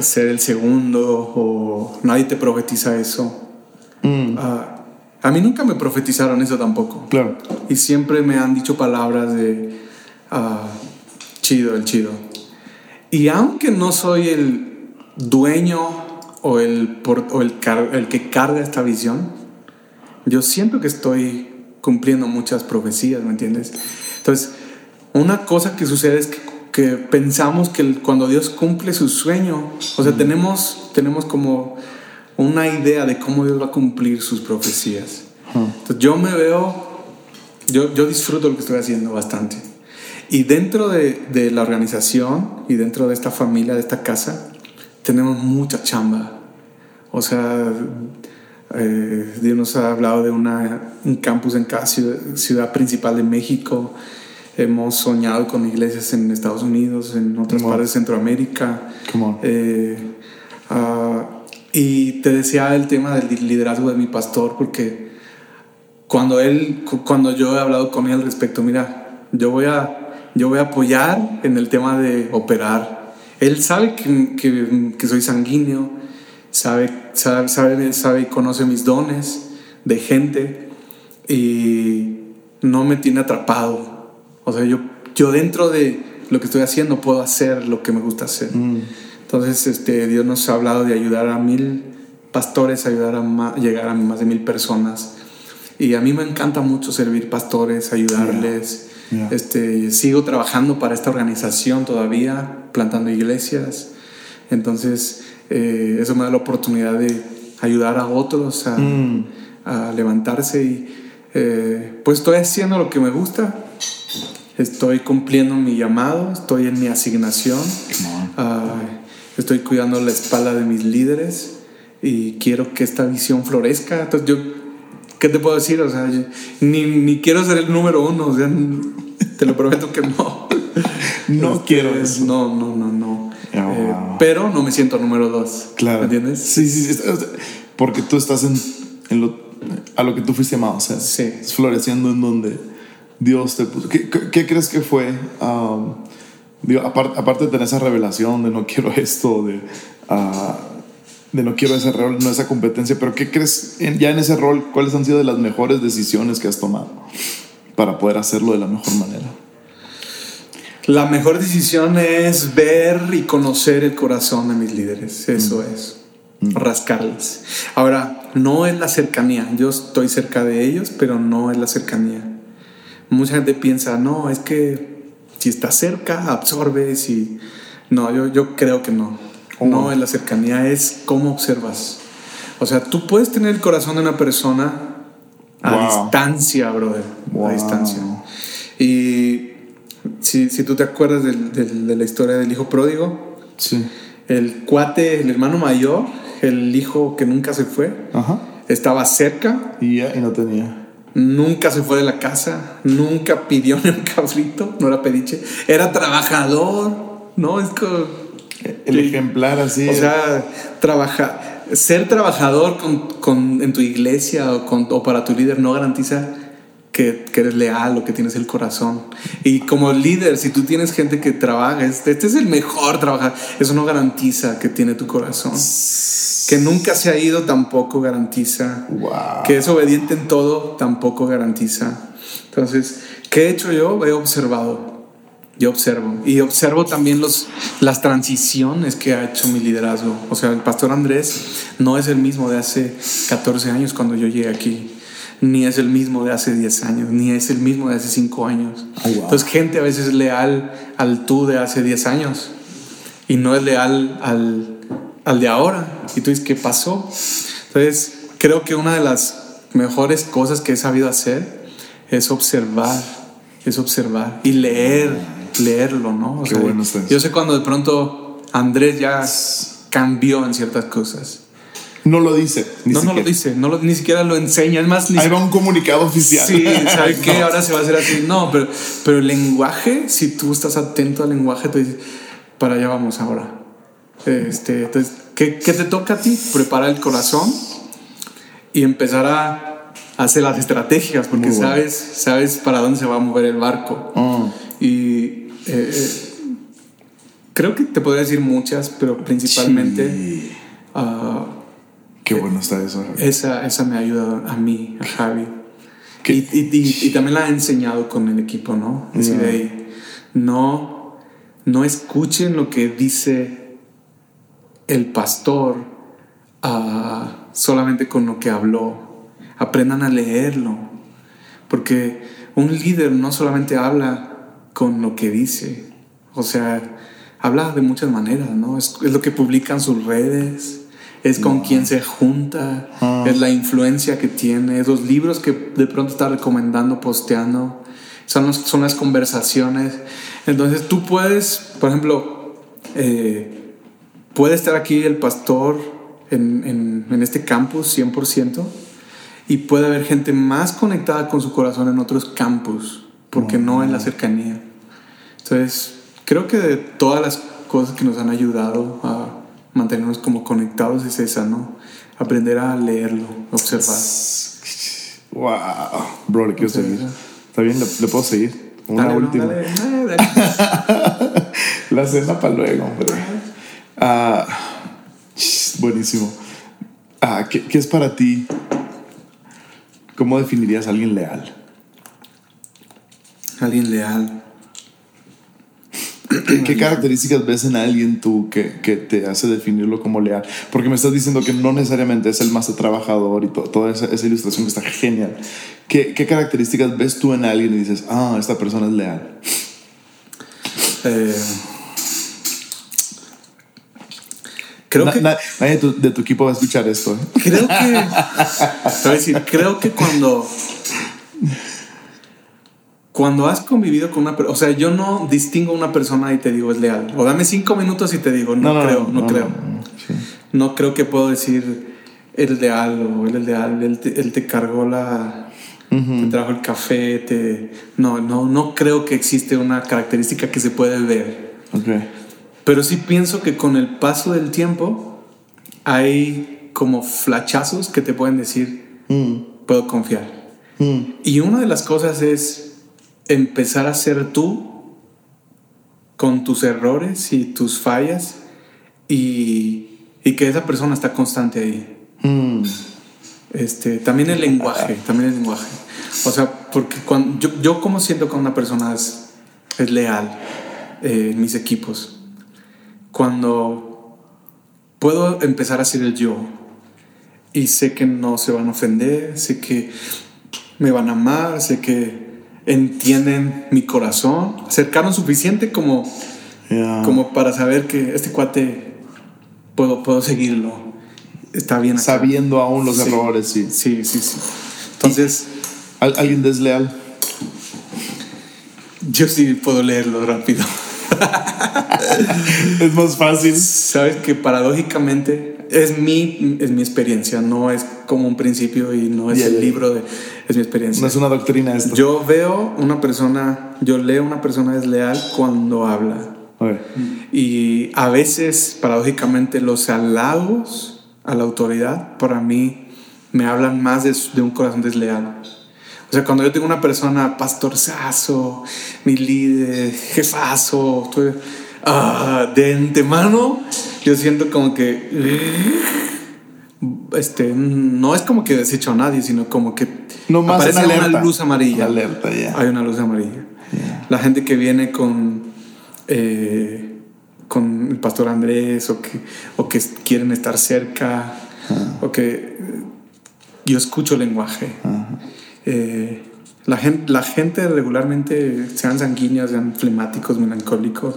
ser el segundo o nadie te profetiza eso, mm. ah, a mí nunca me profetizaron eso tampoco. Claro. Y siempre me han dicho palabras de uh, chido, el chido. Y aunque no soy el dueño o el, el, el que carga esta visión, yo siento que estoy cumpliendo muchas profecías, ¿me entiendes? Entonces, una cosa que sucede es que, pensamos que cuando Dios cumple su sueño, o sea, tenemos, tenemos como una idea de cómo Dios va a cumplir sus profecías. Entonces, yo me veo, yo, yo disfruto lo que estoy haciendo bastante. Y dentro de, de la organización y dentro de esta familia, de esta casa, tenemos mucha chamba. O sea, eh, Dios nos ha hablado de una, un campus en cada ciudad, principal de México. Hemos soñado con iglesias en Estados Unidos, en otras partes de Centroamérica. Eh, ah, y te decía el tema del liderazgo de mi pastor, porque cuando, él, cuando yo he hablado con él al respecto, mira, yo voy, a, yo voy a apoyar en el tema de operar él sabe que, que, soy sanguíneo, sabe, sabe, sabe, y conoce mis dones de gente y no me tiene atrapado. O sea, yo, yo dentro de lo que estoy haciendo puedo hacer lo que me gusta hacer. Mm. Entonces, este, Dios nos ha hablado de ayudar a mil pastores, ayudar a llegar a más de mil personas. Y a mí me encanta mucho servir pastores, ayudarles. Este, sigo trabajando para esta organización todavía, plantando iglesias. Entonces, eh, eso me da la oportunidad de ayudar a otros a, mm. levantarse y eh, pues estoy haciendo lo que me gusta. Estoy cumpliendo mi llamado, estoy en mi asignación, ah, estoy cuidando la espalda de mis líderes y quiero que esta visión florezca. Entonces yo ¿qué te puedo decir? O sea, ni, ni, quiero ser el número uno, o sea, te lo prometo que no. [LAUGHS] no este, quiero eso. No, no, no, no. Ah, eh, pero no me siento número dos. Claro. ¿Me entiendes? Sí, sí, sí. Porque tú estás en, en lo, a lo que tú fuiste llamado, o sea, sí. floreciendo en donde Dios te puso. ¿Qué, qué, crees que fue? Um, digo, aparte, aparte, de tener esa revelación de no quiero esto, de... Uh, de no quiero ese rol, no esa competencia, pero ¿qué crees ya en ese rol? ¿Cuáles han sido de las mejores decisiones que has tomado para poder hacerlo de la mejor manera? La mejor decisión es ver y conocer el corazón de mis líderes, eso mm. es. mm. rascarles. Ahora, no es la cercanía. Yo estoy cerca de ellos, pero no es la cercanía. Mucha gente piensa, no, es que si estás cerca, absorbes y... No, yo, yo creo que no. No es la cercanía, es cómo observas. O sea, tú puedes tener el corazón de una persona a distancia, brother. A distancia. Y si, si, tú te acuerdas de la historia del hijo pródigo, sí. el cuate, el hermano mayor, el hijo que nunca se fue, estaba cerca. Y y no tenía. Nunca se fue de la casa, nunca pidió ni un cabrito, no era pediche. Era trabajador, ¿no? Es como. El ejemplar así. O sea, trabajar, ser trabajador con, con, en tu iglesia o, con, o para tu líder no garantiza que, que, eres leal o que tienes el corazón. Y como líder, si tú tienes gente que trabaja, este, este es el mejor trabajar, eso no garantiza que tiene tu corazón. Que nunca se ha ido tampoco garantiza. Que es obediente en todo tampoco garantiza. Entonces, ¿qué he hecho yo? He observado. Yo observo. Y observo también los, las transiciones que ha hecho mi liderazgo. O sea, el pastor Andrés no es el mismo de hace 14 años cuando yo llegué aquí ni es el mismo de hace 10 años, ni es el mismo de hace 5 años. Entonces gente a veces es leal al tú de hace 10 años y no es leal al, al de ahora. Y tú dices, ¿qué pasó? Entonces creo que una de las mejores cosas que he sabido hacer es observar, es observar y leer, leerlo, ¿no? yo sé cuando de pronto Andrés ya cambió en ciertas cosas. No lo dice. no, no lo dice, no ni siquiera lo enseña. Es más, Ahí va un comunicado oficial. Sí, [LAUGHS] ¿sabe qué? Ahora se va a hacer así. No, pero, pero el lenguaje, si tú estás atento al lenguaje, te dice, para allá vamos ahora. Este, entonces, ¿qué, ¿qué, te toca a ti? Preparar el corazón y empezar a hacer las estrategias, porque sabes, sabes para dónde se va a mover el barco. Ah. Y eh, eh, creo que te podría decir muchas, pero principalmente. Ah, Qué bueno está eso. Esa, esa me ha ayudado a mí, a Javi. Y, y, y, también la ha enseñado con el equipo, ¿no? Es no, no escuchen lo que dice el pastor uh, solamente con lo que habló. Aprendan a leerlo. Porque un líder no solamente habla con lo que dice, o sea, habla de muchas maneras, ¿no? Es, es lo que publican sus redes es con quién se junta, ah. es la influencia que tiene, esos libros que de pronto está recomendando, posteando, son, son las conversaciones. Entonces tú puedes, por ejemplo, eh, puede estar aquí el pastor en, en, este campus 100% y puede haber gente más conectada con su corazón en otros campus, porque no en la cercanía. Entonces, creo que de todas las cosas que nos han ayudado a mantenernos como conectados es esa, ¿no? Aprender a leerlo, observar. Wow, bro, le quiero seguir. ¿Está bien? ¿Le, puedo seguir? Una última. [LAUGHS] La cena para luego, hombre. Ah, buenísimo. Ah, ¿qué, ¿Qué es para ti? ¿Cómo definirías a alguien leal? Alguien leal. ¿Qué, características ves en alguien tú que, te hace definirlo como leal? Porque me estás diciendo que no necesariamente es el más trabajador y toda esa, ilustración que está genial. ¿Qué, características ves tú en alguien y dices, ah, esta persona es leal? Eh, creo que. nadie de tu, equipo va a escuchar esto. ¿eh? Creo que. [LAUGHS] decir, creo que cuando cuando has convivido con una persona, o sea, yo no distingo a una persona y te digo es leal. O dame cinco minutos y te digo, no, creo, no, creo. No creo que puedo decir el leal o él es leal, él te, cargó la... Te trajo el café, te... No, no, no creo que existe una característica que se puede ver. Pero sí pienso que con el paso del tiempo hay como flachazos que te pueden decir, mm. puedo confiar. Mm. Y una de las cosas es empezar a ser tú con tus errores y tus fallas y, que esa persona está constante ahí. Mm. Este, también el lenguaje, también el lenguaje. O sea, porque cuando, yo, yo como siento que una persona es, leal eh, en mis equipos, cuando, puedo empezar a ser el yo. Y sé que no se van a ofender, sé que me van a amar, sé que entienden mi corazón, cercaron suficiente como, como para saber que este cuate puedo, puedo seguirlo. Está bien. Sabiendo aún los errores, sí. Sí, sí, sí. Entonces... ¿Alguien desleal? Yo sí puedo leerlo rápido. [LAUGHS] es más fácil. Sabes que paradójicamente es mi, es mi experiencia, no es como un principio y no es el libro de... Es mi experiencia. No es una doctrina esto. Yo veo una persona, yo leo una persona desleal cuando habla. Y a veces, paradójicamente, los halagos a la autoridad, para mí, me hablan más de, de un corazón desleal. O sea, cuando yo tengo una persona, pastorzazo, mi líder, jefazo, ah, de antemano, yo siento como que. [LAUGHS] Este, no es como que desecho a nadie, sino como que no más aparece una luz amarilla. Alerta, Hay una luz amarilla. La gente que viene con. Eh, con el pastor Andrés o que, o que quieren estar cerca o que yo escucho lenguaje. Eh, la, gente, la gente regularmente, sean sanguíneos, sean flemáticos, melancólicos,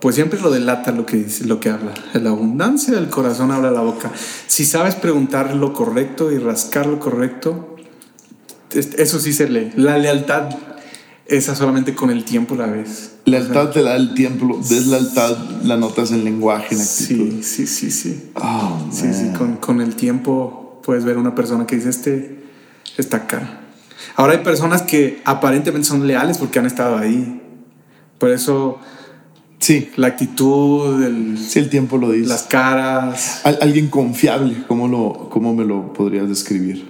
pues siempre lo delata lo que dice, lo que habla. La abundancia del corazón habla la boca. Si sabes preguntar lo correcto y rascar lo correcto, eso sí se lee. La lealtad, esa solamente con el tiempo la ves. Lealtad te da el tiempo, deslealtad la notas en lenguaje, en actitud. Sí, sí, sí, sí. Oh, sí, sí, con, con el tiempo puedes ver una persona que dice, este está. Ahora hay personas que aparentemente son leales porque han estado ahí. Por eso, sí, la actitud, el, sí, el tiempo lo dice. Las caras. alguien confiable, ¿cómo, lo, ¿cómo me lo podrías describir?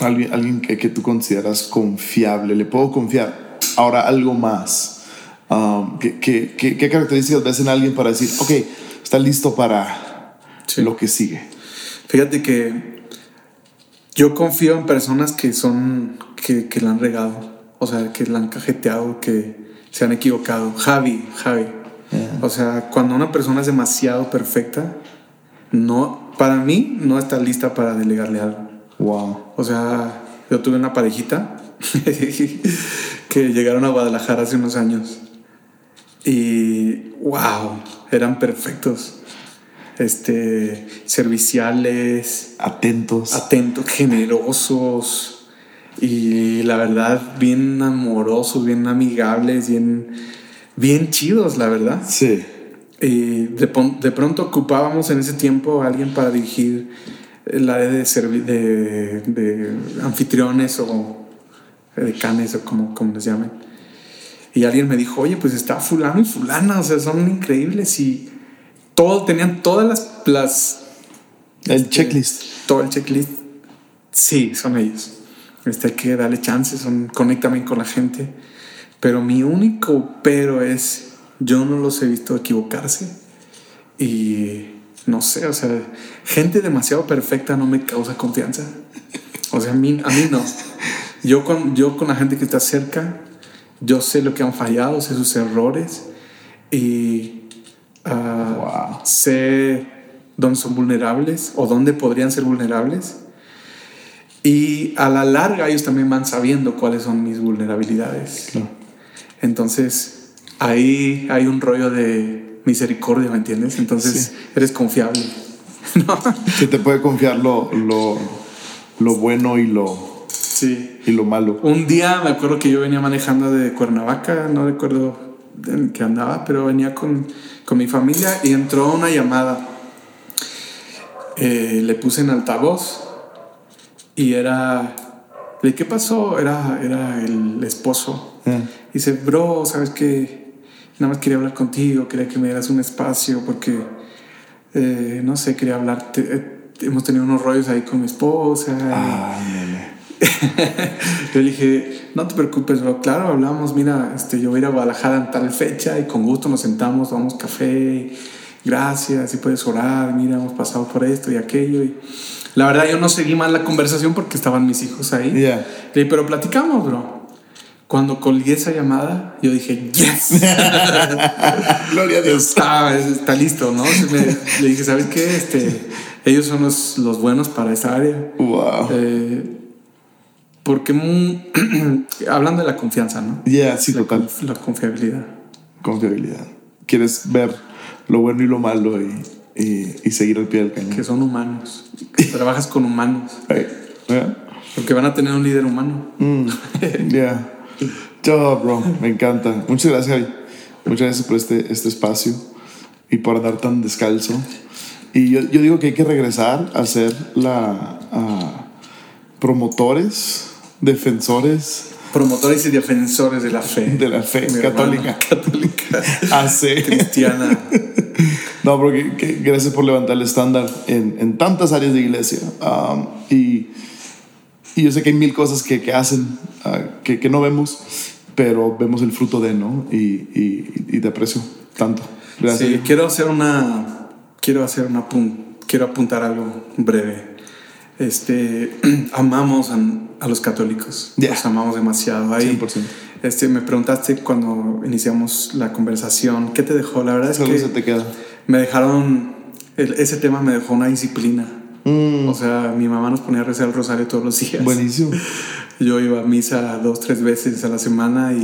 Alguien, alguien que, que, tú consideras confiable, le puedo confiar. Ahora, algo más. Um, ¿qué, qué, qué, características ves en alguien para decir, ok, está listo para lo que sigue? Fíjate que yo confío en personas que son, que, que la han regado, o sea, que la han cajeteado, que se han equivocado. Javi, Javi. O sea, cuando una persona es demasiado perfecta, no, para mí no está lista para delegarle algo. Wow. O sea, yo tuve una parejita [LAUGHS] que llegaron a Guadalajara hace unos años y wow, eran perfectos este, serviciales, atentos, atentos, generosos y la verdad bien amorosos, bien amigables, bien, bien chidos, la verdad. Sí. Y de, de pronto ocupábamos en ese tiempo a alguien para dirigir el área de, de, de anfitriones o decanes o como, como les llamen. Y alguien me dijo, oye, pues está fulano y fulana, o sea, son increíbles y todo, tenían todas las... las el este, checklist. Todo el checklist. Sí, son ellos. Este, hay que darle chances, son, conectan con la gente. Pero mi único pero es, yo no los he visto equivocarse. Y no sé, o sea, gente demasiado perfecta no me causa confianza. O sea, a mí, a mí no. Yo con, yo con la gente que está cerca, yo sé lo que han fallado, sé sus errores. Y uh, sé dónde son vulnerables o dónde podrían ser vulnerables. Y a la larga ellos también van sabiendo cuáles son mis vulnerabilidades. Entonces, ahí hay un rollo de misericordia, ¿me entiendes? Entonces, eres confiable. [LAUGHS] Se te puede confiar lo, lo, lo bueno y lo, sí. y lo malo. Un día me acuerdo que yo venía manejando de Cuernavaca, no recuerdo en qué andaba, pero venía con con mi familia y entró una llamada. Eh, le puse en altavoz y era... ¿De qué pasó? Era, era el esposo. Mm. Dice, bro, ¿sabes qué? Nada más quería hablar contigo, quería que me dieras un espacio porque, eh, no sé, quería hablar. Eh, hemos tenido unos rollos ahí con mi esposa. Ah, [LAUGHS] yo le dije, no te preocupes, bro. Claro, hablamos, mira, este, yo voy a ir a Guadalajara en tal fecha y con gusto nos sentamos, tomamos café. Gracias, si puedes orar, mira, hemos pasado por esto y aquello. Y la verdad, yo no seguí más la conversación porque estaban mis hijos ahí. Yeah. pero platicamos, bro. cuando colgué esa llamada, yo dije, yes. [LAUGHS] Gloria a Dios. Está, está listo, ¿no? le dije, ¿sabes qué? Este, ellos son los, los buenos para esa área. Wow. Eh, porque [CLEARS THROAT] hablando de la confianza, ¿no? Yeah, sí, total. La confiabilidad. Confiabilidad. Quieres ver lo bueno y lo malo y, y, seguir al pie del cañón. Que son humanos. trabajas con humanos. [LAUGHS] Porque van a tener un líder humano. Mm, yeah. Yo, bro, me encanta. Muchas gracias, Javi. Muchas gracias por este, este espacio y por andar tan descalzo. Y yo, yo digo que hay que regresar a ser la promotores, defensores. Promotores y defensores de la fe. De la fe católica. Católica. [LAUGHS] Así. Cristiana. no, porque gracias por levantar el estándar en, en tantas áreas de iglesia. Um, y, y, yo sé que hay mil cosas que, que hacen uh, que, que, no vemos, pero vemos el fruto de, ¿no? Y, y, y te aprecio tanto. Gracias. Sí, quiero hacer una. Quiero hacer una. Quiero apuntar algo breve este, [CLEARS THROAT] amamos a, los católicos. Los amamos demasiado. Ahí, 100%. Este, me preguntaste cuando iniciamos la conversación, ¿qué te dejó? La verdad es que se te queda? me dejaron, ese tema me dejó una disciplina. Mm. O sea, mi mamá nos ponía a rezar el rosario todos los días. Buenísimo. [LAUGHS] Yo iba a misa dos, tres veces a la semana y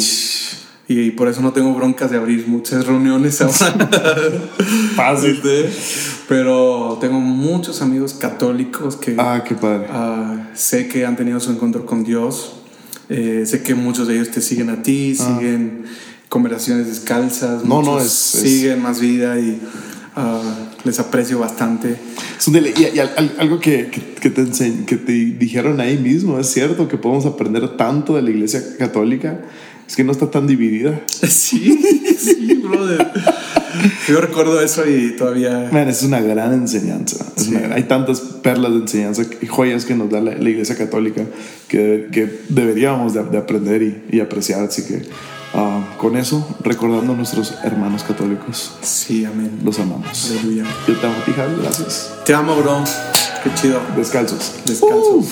y por eso no tengo broncas de abrir muchas reuniones ahora. [LAUGHS] Fácil. Pero tengo muchos amigos católicos que... Ah, qué padre. Ah, sé que han tenido su encuentro con Dios. Eh, sé que muchos de ellos te siguen a ti, ah. siguen conversaciones descalzas. No, no, es, Siguen más vida y ah, les aprecio bastante. Y, algo que, que, te que te dijeron ahí mismo, es cierto que podemos aprender tanto de la iglesia católica es que no está tan dividida. [LAUGHS] Sí, sí, brother. Yo recuerdo eso y todavía. Man, es una gran enseñanza. hay tantas perlas de enseñanza y joyas que nos da la, Iglesia Católica que, que deberíamos de, aprender y, apreciar. Así que ah, con eso, recordando a nuestros hermanos católicos. Sí, amén. Los amamos. Aleluya. Yo te amo a ti, Javi. Gracias. Te amo, bro. Qué chido. Descalzos. Descalzos.